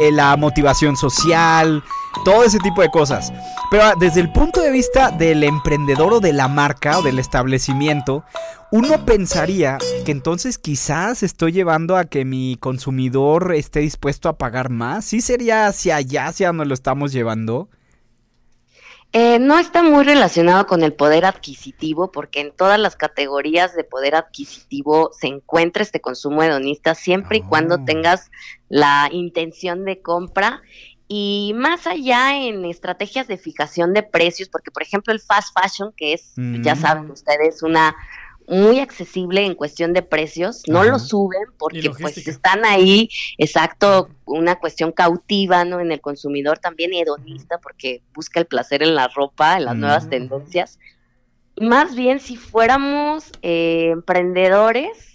eh, la motivación social, todo ese tipo de cosas. Pero ah, desde el punto de vista del emprendedor o de la marca o del establecimiento, uno pensaría que entonces quizás estoy llevando a que mi consumidor esté dispuesto a pagar más. ¿Sí sería hacia allá, hacia donde lo estamos llevando? Eh, no está muy relacionado con el poder adquisitivo, porque en todas las categorías de poder adquisitivo se encuentra este consumo hedonista siempre y cuando tengas la intención de compra. Y más allá en estrategias de fijación de precios, porque por ejemplo el fast fashion, que es, ya saben ustedes, una muy accesible en cuestión de precios, no Ajá. lo suben porque pues están ahí, exacto, una cuestión cautiva, ¿no? En el consumidor también hedonista porque busca el placer en la ropa, en las nuevas tendencias. Más bien si fuéramos eh, emprendedores,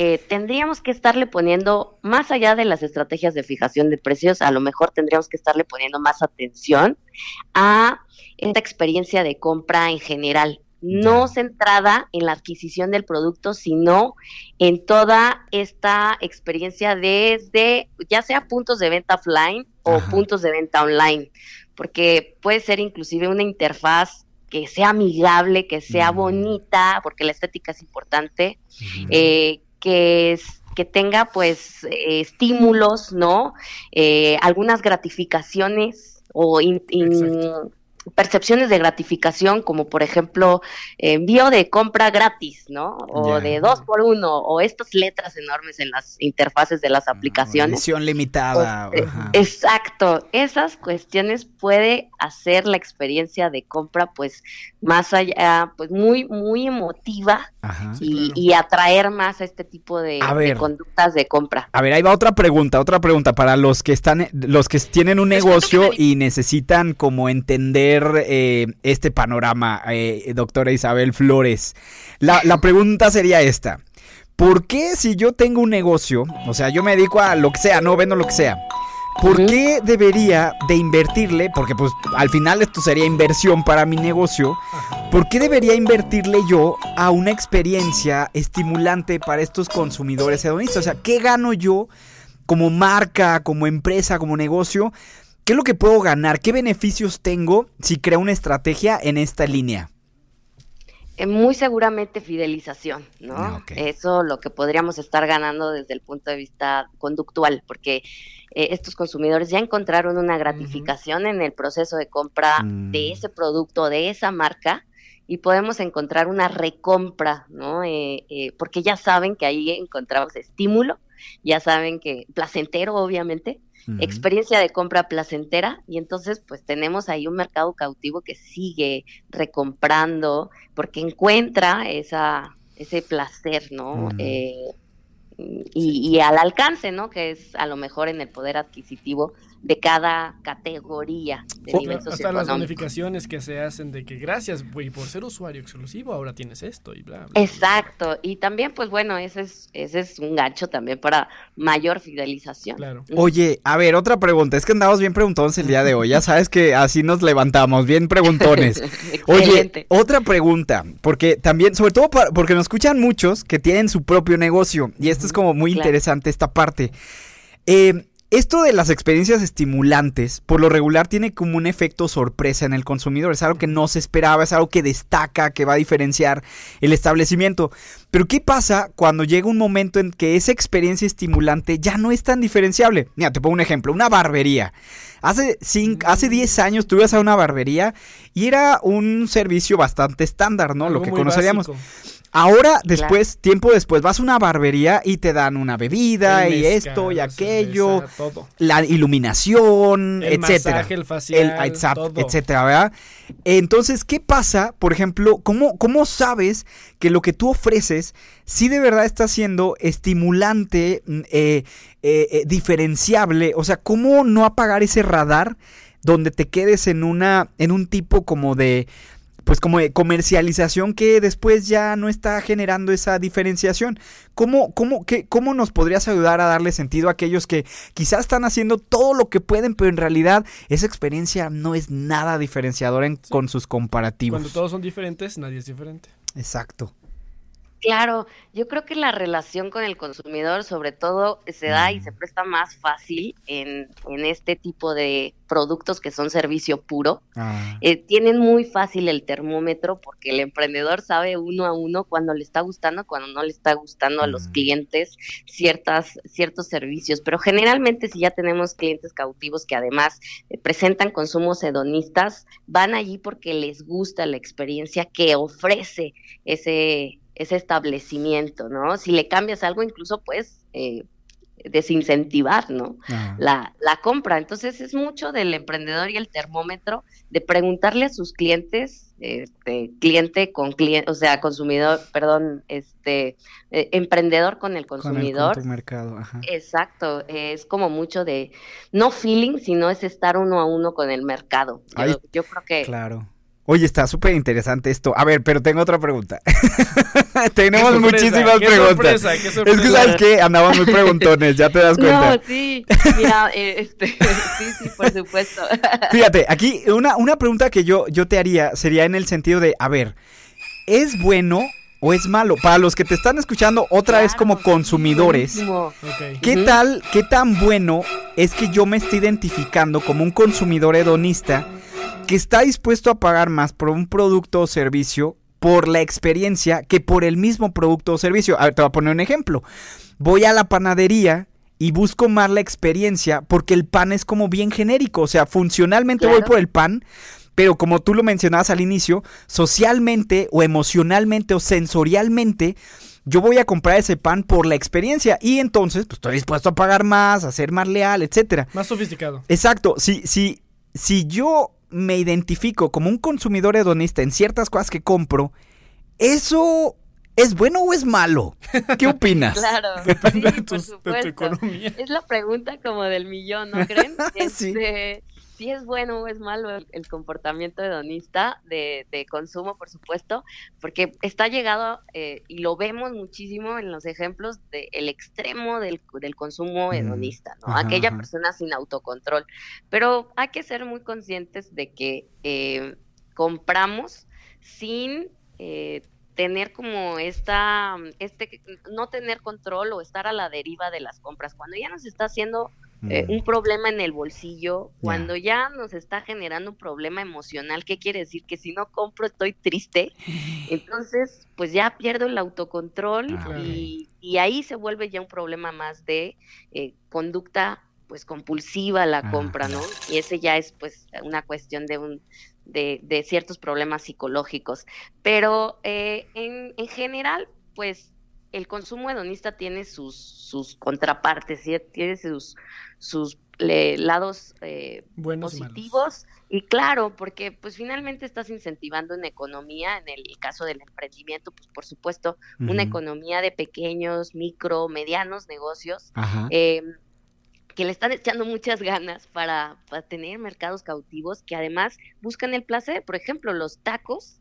eh, tendríamos que estarle poniendo, más allá de las estrategias de fijación de precios, a lo mejor tendríamos que estarle poniendo más atención a esta experiencia de compra en general, no centrada en la adquisición del producto, sino en toda esta experiencia desde, ya sea puntos de venta offline o Ajá. puntos de venta online, porque puede ser inclusive una interfaz que sea amigable, que sea Mm. bonita, porque la estética es importante, eh, que es que tenga pues eh, estímulos, ¿no? Eh, algunas gratificaciones o in- in- Exacto. Percepciones de gratificación, como por ejemplo envío de compra gratis, ¿no? O de dos por uno, o estas letras enormes en las interfaces de las aplicaciones. Edición limitada. Pues, eh, ajá. Exacto, esas cuestiones puede hacer la experiencia de compra pues más allá, pues muy, muy emotiva Ajá. Y, claro. y atraer más a este tipo de, A de ver. conductas de compra. A ver, ahí va otra pregunta, otra pregunta para los que están, los que tienen un cuento negocio y necesitan como entender eh, este panorama, eh, doctora Isabel Flores. La, la pregunta sería esta. ¿Por qué si yo tengo un negocio, o sea, yo me dedico a lo que sea, no vendo lo que sea, ¿por qué debería de invertirle? Porque pues al final esto sería inversión para mi negocio. ¿Por qué debería invertirle yo a una experiencia estimulante para estos consumidores hedonistas? O sea, ¿qué gano yo como marca, como empresa, como negocio? ¿Qué es lo que puedo ganar? ¿Qué beneficios tengo si creo una estrategia en esta línea? Eh, muy seguramente fidelización, ¿no? Ah, ok. Eso lo que podríamos estar ganando desde el punto de vista conductual, porque eh, estos consumidores ya encontraron una gratificación en el proceso de compra Mm. de ese producto, de esa marca, y podemos encontrar una recompra, ¿no? Eh, eh, porque ya saben que ahí encontramos estímulo, ya saben que placentero, obviamente, Experiencia de compra placentera y entonces pues tenemos ahí un mercado cautivo que sigue recomprando porque encuentra esa ese placer, ¿no? Eh, y, y al alcance, ¿no? Que es a lo mejor en el poder adquisitivo de cada categoría de O- nivel hasta las bonificaciones que se hacen de que gracias, güey, por ser usuario exclusivo, ahora tienes esto y bla, bla. Exacto, y también, pues bueno, ese es, ese es un gancho también para mayor fidelización. Claro. Oye, a ver, otra pregunta. Es que andamos bien preguntones el día de hoy. Ya sabes que así nos levantamos, bien preguntones. Oye, otra pregunta. Porque también, sobre todo para- porque nos escuchan muchos que tienen su propio negocio. Y esto es como muy claro. interesante, esta parte. Eh, esto de las experiencias estimulantes, por lo regular, tiene como un efecto sorpresa en el consumidor. Es algo que no se esperaba, es algo que destaca, que va a diferenciar el establecimiento. Pero ¿qué pasa cuando llega un momento en que esa experiencia estimulante ya no es tan diferenciable? Mira, te pongo un ejemplo, una barbería. Hace, cinco, hace 10 años tú ibas a una barbería y era un servicio bastante estándar, ¿no? Algo Lo que conoceríamos. básico. Ahora, después, tiempo después, vas a una barbería y te dan una bebida El y esto y aquello, cerveza, todo. la iluminación, El etcétera. masaje, el facial, exact- todo. etcétera, ¿verdad? Entonces, ¿qué pasa? Por ejemplo, ¿cómo, ¿cómo sabes que lo que tú ofreces sí de verdad está siendo estimulante, mm, eh, eh, eh, diferenciable? O sea, ¿cómo no apagar ese radar donde te quedes en una, en un tipo como de pues como de comercialización que después ya no está generando esa diferenciación. ¿Cómo, cómo, qué, ¿Cómo nos podrías ayudar a darle sentido a aquellos que quizás están haciendo todo lo que pueden, pero en realidad esa experiencia no es nada diferenciadora en- con sus comparativos? Cuando todos son diferentes, nadie es diferente. Exacto. Claro, yo creo que la relación con el consumidor sobre todo se da y se presta más fácil en, en este tipo de productos que son servicio puro. Ah, Eh, tienen muy fácil el termómetro porque el emprendedor sabe uno a uno cuando le está gustando, cuando no le está gustando a los Mm. clientes ciertas, ciertos servicios. Pero generalmente si ya tenemos clientes cautivos que además eh, presentan consumos hedonistas, van allí porque les gusta la experiencia que ofrece ese, ese establecimiento, ¿no? Si le cambias algo, incluso puedes eh, desincentivar, ¿no? la, la compra. Entonces es mucho del emprendedor y el termómetro de preguntarle a sus clientes, este, cliente con cliente, o sea, consumidor, perdón, este, eh, emprendedor con el Con el consumidor. con tu mercado, ajá. Exacto, es como mucho de, no feeling, sino es estar uno a uno con el mercado. Yo, Ay, yo creo que... Claro. Oye, está súper interesante esto. A ver, pero tengo otra pregunta. Tenemos Qué sorpresa, muchísimas qué preguntas. sorpresa, qué Es que, sorpresa. ¿sabes qué? Andamos muy preguntones, ya te das cuenta. No, sí, mira, eh, este, sí, sí, por supuesto. Fíjate, aquí una, una pregunta que yo, yo te haría sería en el sentido de, a ver, ¿es bueno o es malo? Para los que te están escuchando otra vez Claro, como consumidores. ¿qué Ujú. tal, qué tan bueno es que yo me esté identificando como un consumidor hedonista que está dispuesto a pagar más por un producto o servicio por la experiencia que por el mismo producto o servicio? A ver, te voy a poner un ejemplo. Voy a la panadería y busco más la experiencia porque el pan es como bien genérico, o sea, funcionalmente voy por el pan, pero como tú lo mencionabas al inicio, socialmente o emocionalmente o sensorialmente, yo voy a comprar ese pan por la experiencia y entonces pues, estoy dispuesto a pagar más, a ser más leal, etcétera. Más sofisticado. Exacto, si, si, si yo me identifico como un consumidor hedonista en ciertas cosas que compro, ¿eso es bueno o es malo? ¿Qué opinas? Claro, Depende sí, de, por tus- de tu economía. Es la pregunta como del millón, ¿no creen? Sí. Este, si es bueno o es malo el, el comportamiento hedonista de, de consumo, por supuesto, porque está llegado, eh, y lo vemos muchísimo en los ejemplos del extremo del, del consumo Mm, hedonista, ¿no? ajá, Aquella ajá. persona sin autocontrol. Pero hay que ser muy conscientes de que eh, compramos sin... eh, tener como esta, este, no tener control o estar a la deriva de las compras. Cuando ya nos está haciendo eh, Mm. un problema en el bolsillo, cuando ya nos está generando un problema emocional, ¿qué quiere decir? Que si no compro estoy triste, entonces pues ya pierdo el autocontrol Ah, y, y ahí se vuelve ya un problema más de eh, conducta pues compulsiva la Ah, compra, ¿no? Y ese ya es pues una cuestión de un de, de ciertos problemas psicológicos. Pero eh, en, en general, pues el consumo hedonista tiene sus, sus contrapartes, ¿sí? tiene sus, sus le- lados eh, Buenos positivos y claro, porque pues finalmente estás incentivando una economía, en el caso del emprendimiento, pues por supuesto, una economía de pequeños, micro, medianos negocios eh, que le están echando muchas ganas para, para tener mercados cautivos que además buscan el placer. Por ejemplo, los tacos.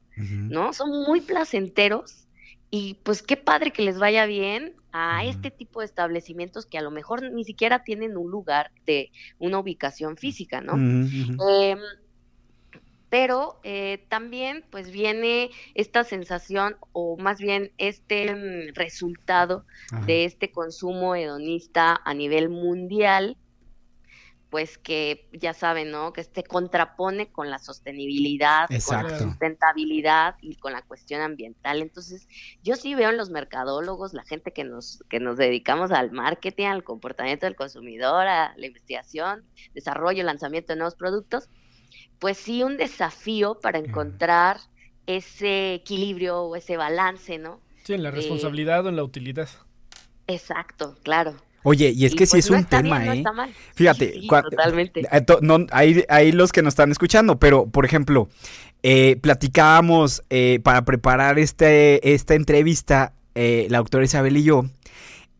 ¿no? Son muy placenteros y pues qué padre que les vaya bien a este tipo de establecimientos que a lo mejor ni siquiera tienen un lugar de una ubicación física, ¿no? Em, pero eh, también pues viene esta sensación o más bien este mm, resultado de este consumo hedonista a nivel mundial, pues que ya saben, ¿no? Que se contrapone con la sostenibilidad, con la Exacto. sustentabilidad y con la cuestión ambiental. Entonces, yo sí veo en los mercadólogos, la gente que nos, que nos dedicamos al marketing, al comportamiento del consumidor, a la investigación, desarrollo, lanzamiento de nuevos productos, pues sí un desafío para encontrar ese equilibrio o ese balance, ¿no? Sí, en la Eh, responsabilidad o en la utilidad. Exacto, claro. Oye, y es que sí pues es no un tema, bien, no ¿eh? está mal. Fíjate, Sí, sí, cua- totalmente. Eh, no, hay, hay los que nos están escuchando, pero por ejemplo, eh, platicábamos eh, para preparar este, esta entrevista, eh, la doctora Isabel y yo,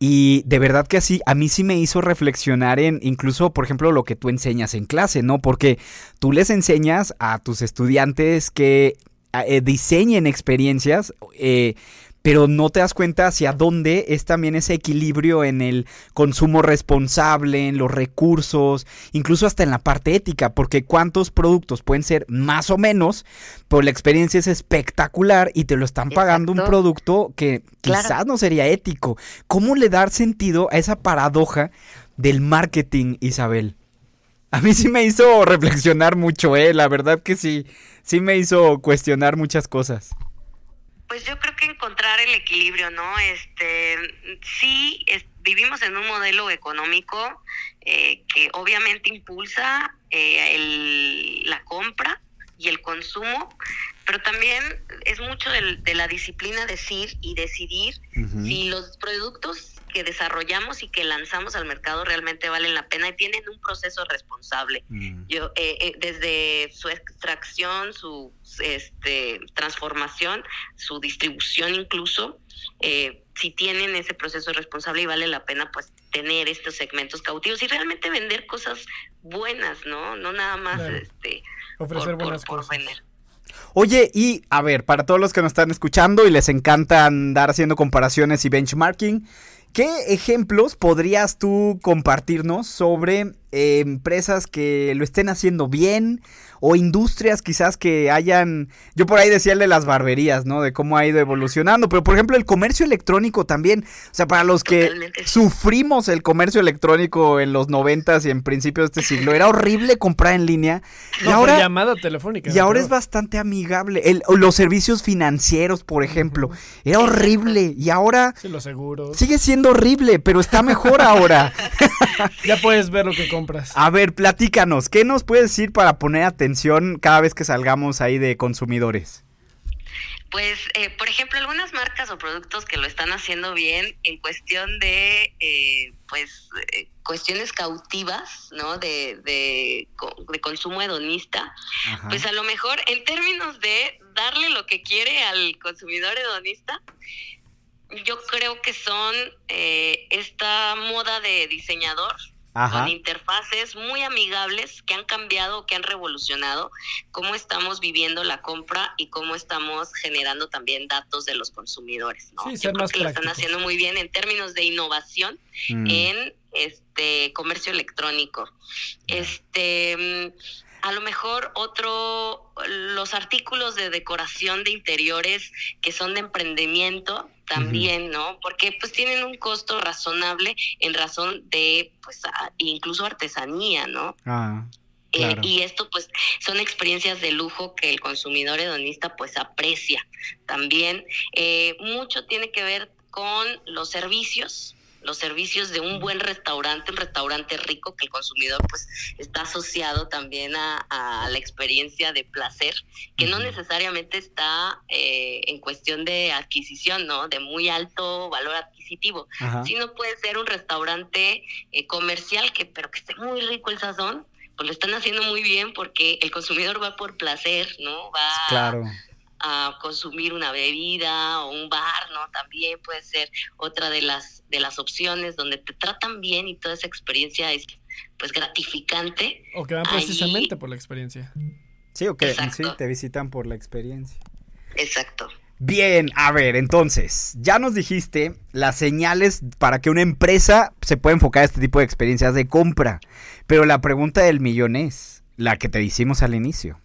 y de verdad que así, a mí sí me hizo reflexionar en incluso, por ejemplo, lo que tú enseñas en clase, ¿no? Porque tú les enseñas a tus estudiantes que eh, diseñen experiencias, eh, pero no te das cuenta hacia dónde es también ese equilibrio en el consumo responsable, en los recursos, incluso hasta en la parte ética, porque cuántos productos pueden ser más o menos, pero la experiencia es espectacular y te lo están pagando un producto que Claro. quizás no sería ético. ¿Cómo le dar sentido a esa paradoja del marketing, Isabel? A mí sí me hizo reflexionar mucho, eh, la verdad que sí, sí me hizo cuestionar muchas cosas. Pues yo creo que encontrar el equilibrio, ¿no? Este, sí, es- vivimos en un modelo económico eh, que obviamente impulsa eh, el- la compra y el consumo, pero también es mucho de la disciplina decir y decidir si los productos que desarrollamos y que lanzamos al mercado realmente valen la pena y tienen un proceso responsable. Mm. Yo, eh, eh, desde su extracción, su este, transformación, su distribución incluso, eh, si tienen ese proceso responsable y vale la pena pues tener estos segmentos cautivos y realmente vender cosas buenas, ¿no? No nada más Claro. este, Ofrecer por- por- buenas por cosas. vender. Oye, y a ver, para todos los que nos están escuchando y les encanta andar haciendo comparaciones y benchmarking, ¿qué ejemplos podrías tú compartirnos sobre eh, empresas que lo estén haciendo bien o industrias quizás que hayan, yo por ahí decía el de las barberías, ¿no? De cómo ha ido evolucionando, pero por ejemplo el comercio electrónico también, o sea, para los que Totalmente. sufrimos el comercio electrónico en los noventas y en principios de este siglo, era horrible comprar en línea y No, por ahora... llamada telefónica. Y ahora es bastante amigable. El- los servicios financieros, por ejemplo, era horrible y ahora Sí, los seguros. sigue siendo horrible, pero está mejor ahora. Ya puedes ver lo que compras. A ver, platícanos, ¿qué nos puedes decir para poner atención cada vez que salgamos ahí de consumidores? Pues, eh, por ejemplo, algunas marcas o productos que lo están haciendo bien en cuestión de, eh, pues, eh, cuestiones cautivas, ¿no? De, de, co- de consumo hedonista. Ajá. Pues a lo mejor en términos de darle lo que quiere al consumidor hedonista, yo creo que son eh, esta moda de diseñador Ajá. con interfaces muy amigables que han cambiado, que han revolucionado cómo estamos viviendo la compra y cómo estamos generando también datos de los consumidores. ¿no? Sí, Yo creo que lo están haciendo muy bien en términos de innovación Mm. en este comercio electrónico. Este mm, a lo mejor otro los artículos de decoración de interiores que son de emprendimiento también, ¿no? Porque pues tienen un costo razonable en razón de pues a- incluso artesanía, ¿no? Ah, Eh, Claro. y esto pues son experiencias de lujo que el consumidor hedonista pues aprecia también. Eh, mucho tiene que ver con los servicios, los servicios de un buen restaurante, un restaurante rico que el consumidor pues está asociado también a, a la experiencia de placer, que no necesariamente está eh, en cuestión de adquisición, ¿no? De muy alto valor adquisitivo, Ajá. sino puede ser un restaurante eh, comercial que pero que esté muy rico el sazón, pues lo están haciendo muy bien porque el consumidor va por placer, ¿no? Va Claro. A consumir una bebida o un bar, ¿no? También puede ser otra de las de las opciones donde te tratan bien y toda esa experiencia es pues gratificante. O que van Ahí- precisamente por la experiencia. Sí, o que sí, Exacto. te visitan por la experiencia. Exacto. Bien, a ver, entonces, ya nos dijiste las señales para que una empresa se pueda enfocar a este tipo de experiencias de compra. Pero la pregunta del millón es, la que te hicimos al inicio.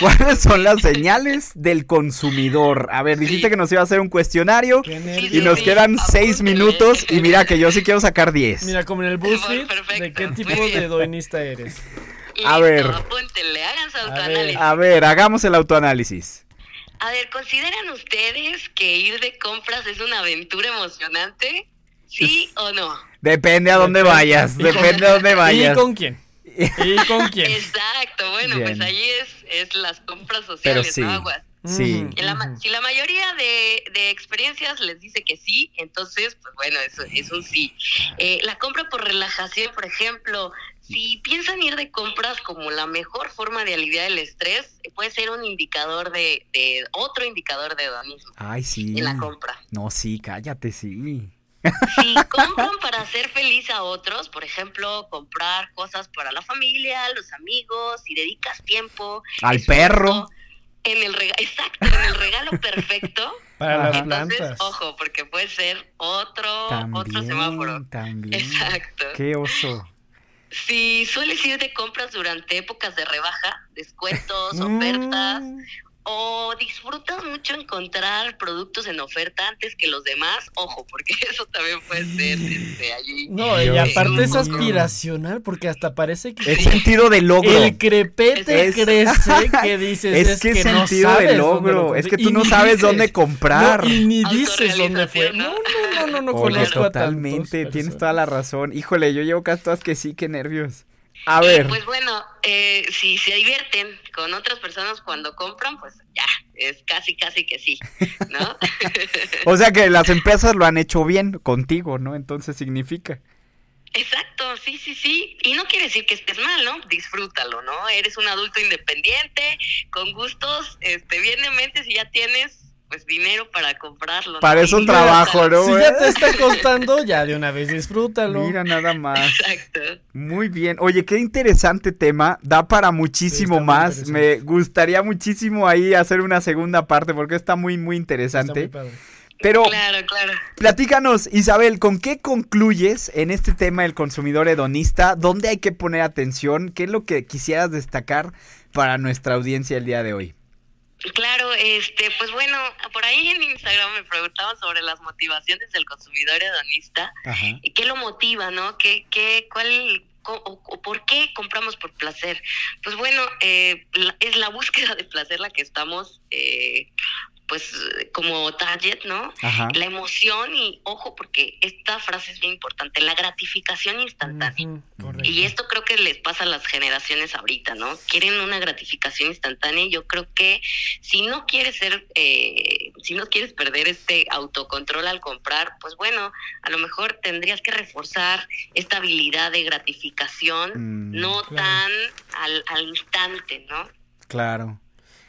¿Cuáles son las señales del consumidor? A ver, dijiste Sí. que nos iba a hacer un cuestionario y nos sí, quedan seis minutos y mira que yo sí quiero sacar diez. Mira, como en el BuzzFeed, ¿de qué tipo de doinista eres? A ver. Apúntenle, hagan su ver. autoanálisis. A ver, hagamos el autoanálisis. A ver, ¿consideran ustedes que ir de compras es una aventura emocionante? ¿Sí o no? Depende a dónde Depende. vayas, ¿Y con- depende a dónde vayas. ¿Y con quién? ¿Y con quién? Exacto, bueno, Bien. pues ahí es, es las compras Pero sociales, sí, ¿no? Aguas. sí. La si la mayoría de, de experiencias les dice que sí, entonces, pues bueno, eso es un sí. Eh, la compra por relajación, por ejemplo, si piensan ir de compras como la mejor forma de aliviar el estrés, puede ser un indicador de, de otro indicador de hedonismo Ay, sí. en la compra. No, sí, cállate, sí. Si compran para hacer feliz a otros, por ejemplo, comprar cosas para la familia, los amigos, si dedicas tiempo Al perro. en el regalo, exacto, en el regalo perfecto. Para las Entonces, plantas. ojo, porque puede ser otro otro semáforo. También, también. Exacto. Qué oso. Si sueles ir de compras durante épocas de rebaja, descuentos, ofertas, Mm, o disfrutas mucho encontrar productos en oferta antes que los demás, ojo, porque eso también puede ser este, allí. No, y aparte es aspiracional porque hasta parece que Es sentido de logro. el crepete Es- crece que dices Es que es no sentido sabes de lo logro. Es que compré". tú no sabes dices- dónde comprar. No, y ni dices dónde fue. No, ¿no? no, no, no, Oye, conozco a totalmente, tienes toda la razón. Híjole, yo llevo casi todas que sí, qué nervios. A ver, Pues bueno, eh, si se divierten con otras personas cuando compran, pues ya, es casi, casi que sí, ¿no? o sea que las empresas lo han hecho bien contigo, ¿no? Entonces significa. Exacto, sí, sí, sí. Y no quiere decir que estés mal, ¿no? Disfrútalo, ¿no? Eres un adulto independiente, con gustos, este, bien de mente si ya tienes, pues, dinero para comprarlo. ¿no? Para eso Y trabajo. ¿no? Si ya te está costando, ya de una vez disfrútalo. Mira nada más. Exacto. Muy bien. Oye, qué interesante tema. Da para muchísimo Sí, está muy más. Me gustaría muchísimo ahí hacer una segunda parte porque está muy, muy Está interesante. muy padre. Pero Claro, claro. platícanos, Isabel, ¿con qué concluyes en este tema del consumidor hedonista? ¿Dónde hay que poner atención? ¿Qué es lo que quisieras destacar para nuestra audiencia el día de hoy? Claro, este, pues bueno, por ahí en Instagram me preguntaban sobre las motivaciones del consumidor hedonista. Ajá. ¿Y ¿Qué lo motiva, no? ¿Qué, qué, cuál, o, o por qué compramos por placer? Pues bueno, eh, la- es la búsqueda de placer la que estamos, eh, pues, como target, ¿no? Ajá. La emoción y, ojo, porque esta frase es bien importante, la gratificación instantánea. Y esto creo que les pasa a las generaciones ahorita, ¿no? Quieren una gratificación instantánea y yo creo que si no quieres ser, eh, si no quieres perder este autocontrol al comprar, pues bueno, a lo mejor tendrías que reforzar esta habilidad de gratificación, Mm, no claro. tan al, al instante, ¿no? Claro.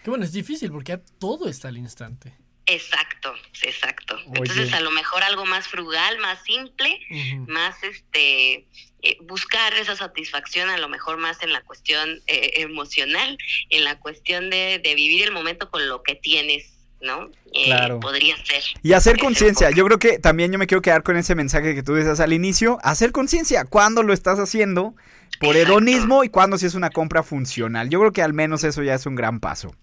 Que bueno, es difícil porque todo está al instante. Exacto, exacto. Oye. Entonces a lo mejor algo más frugal, más simple, más este eh, buscar esa satisfacción a lo mejor más en la cuestión eh, emocional, en la cuestión de, de vivir el momento con lo que tienes, ¿no? Eh, Claro. Podría ser. Y hacer conciencia. Yo creo que también yo me quiero quedar con ese mensaje que tú decías al inicio. Hacer conciencia. ¿Cuándo lo estás haciendo? Por hedonismo y cuándo si es una compra funcional. Yo creo que al menos eso ya es un gran paso.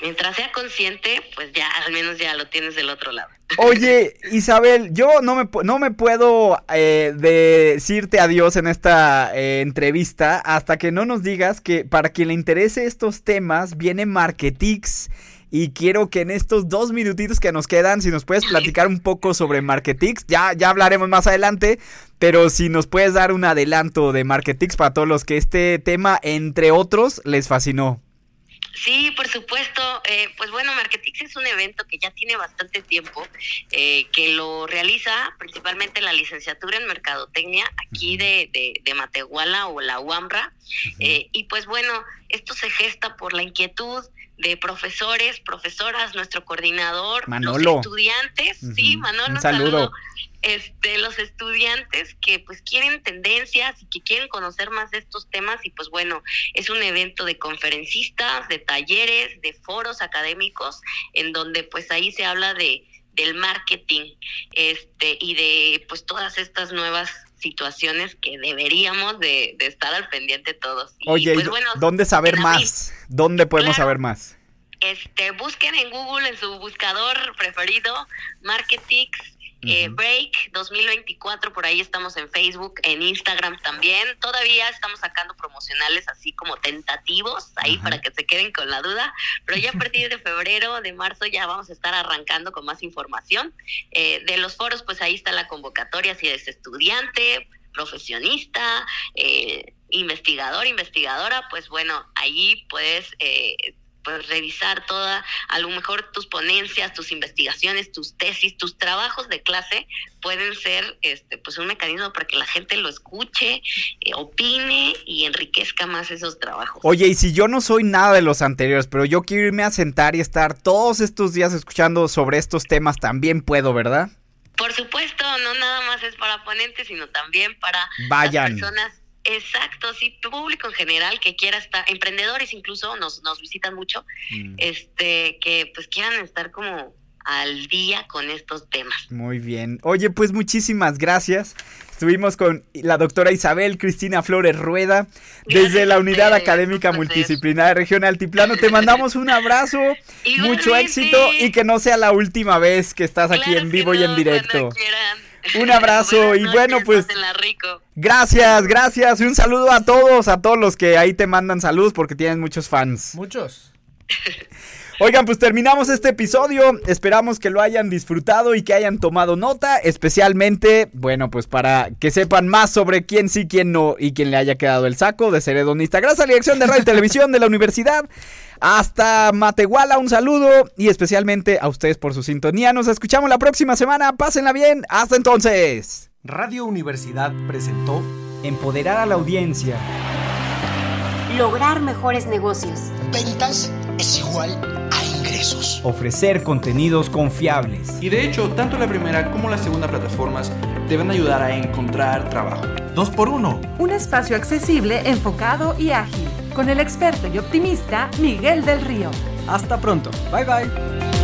Mientras sea consciente, pues ya al menos ya lo tienes del otro lado. Oye, Isabel, yo no me, no me puedo eh, decirte adiós en esta eh, entrevista hasta que no nos digas que para quien le interese estos temas viene Marketix y quiero que en estos dos minutitos que nos quedan, si nos puedes platicar un poco sobre Marketix, ya, ya hablaremos más adelante, pero si nos puedes dar un adelanto de Marketix para todos los que este tema, entre otros, les fascinó. Sí, por supuesto. Eh, pues bueno, Marketix es un evento que ya tiene bastante tiempo, eh, que lo realiza principalmente la licenciatura en Mercadotecnia aquí de, de, de Matehuala o la UAMRA. Eh, y pues bueno, esto se gesta por la inquietud de profesores, profesoras, nuestro coordinador, Manolo. los estudiantes, sí. Manolo, Un saludo. este, los estudiantes que pues quieren tendencias y que quieren conocer más de estos temas y pues bueno, es un evento de conferencistas, de talleres, de foros académicos, en donde pues ahí se habla de del marketing este y de pues todas estas nuevas situaciones que deberíamos de, de estar al pendiente todos. Oye, ¿y pues bueno, ¿dónde saber más? ¿Dónde podemos Claro. saber más? este, busquen en Google, en su buscador preferido, Marketix eh, Ujú. Break 2024, por ahí estamos en Facebook, en Instagram también. Todavía estamos sacando promocionales así como tentativos, ahí para que se queden con la duda, pero ya a partir de febrero, de marzo, ya vamos a estar arrancando con más información. Eh, de los foros, pues ahí está la convocatoria, si eres estudiante, profesionista, eh, investigador, investigadora, pues bueno, ahí puedes eh, pues revisar toda, a lo mejor tus ponencias, tus investigaciones, tus tesis, tus trabajos de clase pueden ser este pues un mecanismo para que la gente lo escuche, eh, opine y enriquezca más esos trabajos. Oye, y si yo no soy nada de los anteriores, pero yo quiero irme a sentar y estar todos estos días escuchando sobre estos temas, también puedo, ¿verdad? Por supuesto, no nada más es para ponentes, sino también para Vayan. las personas. Exacto, sí, público en general que quiera estar, emprendedores incluso nos, nos visitan mucho, Mm, este, que pues quieran estar como al día con estos temas. Muy bien. Oye, pues muchísimas gracias. Estuvimos con la doctora Isabel Cristina Flores Rueda desde la Unidad ustedes, Académica. Multidisciplinaria Regional Altiplano. Te mandamos un abrazo, mucho éxito y que no sea la última vez que estás aquí en vivo y en directo. Un abrazo Buenas y bueno, noches, pues- rico. Gracias, gracias y un saludo a todos, a todos los que ahí te mandan saludos porque tienen muchos fans. Muchos. Oigan, pues terminamos este episodio. Esperamos que lo hayan disfrutado y que hayan tomado nota. Especialmente, bueno, pues para que sepan más sobre quién sí, quién no y quién le haya quedado el saco de Ceredonista. Gracias a la dirección de Radio y Televisión de la Universidad. Hasta Matehuala, un saludo y especialmente a ustedes por su sintonía. Nos escuchamos la próxima semana. Pásenla bien. Hasta entonces. Radio Universidad presentó Empoderar a la audiencia. Lograr mejores negocios. Ventas es igual ingresos. Ofrecer contenidos confiables. Y de hecho, tanto la primera como la segunda plataformas te van a ayudar a encontrar trabajo. 2x1. Un espacio accesible, enfocado y ágil. Con el experto y optimista Miguel del Río. Hasta pronto. Bye bye.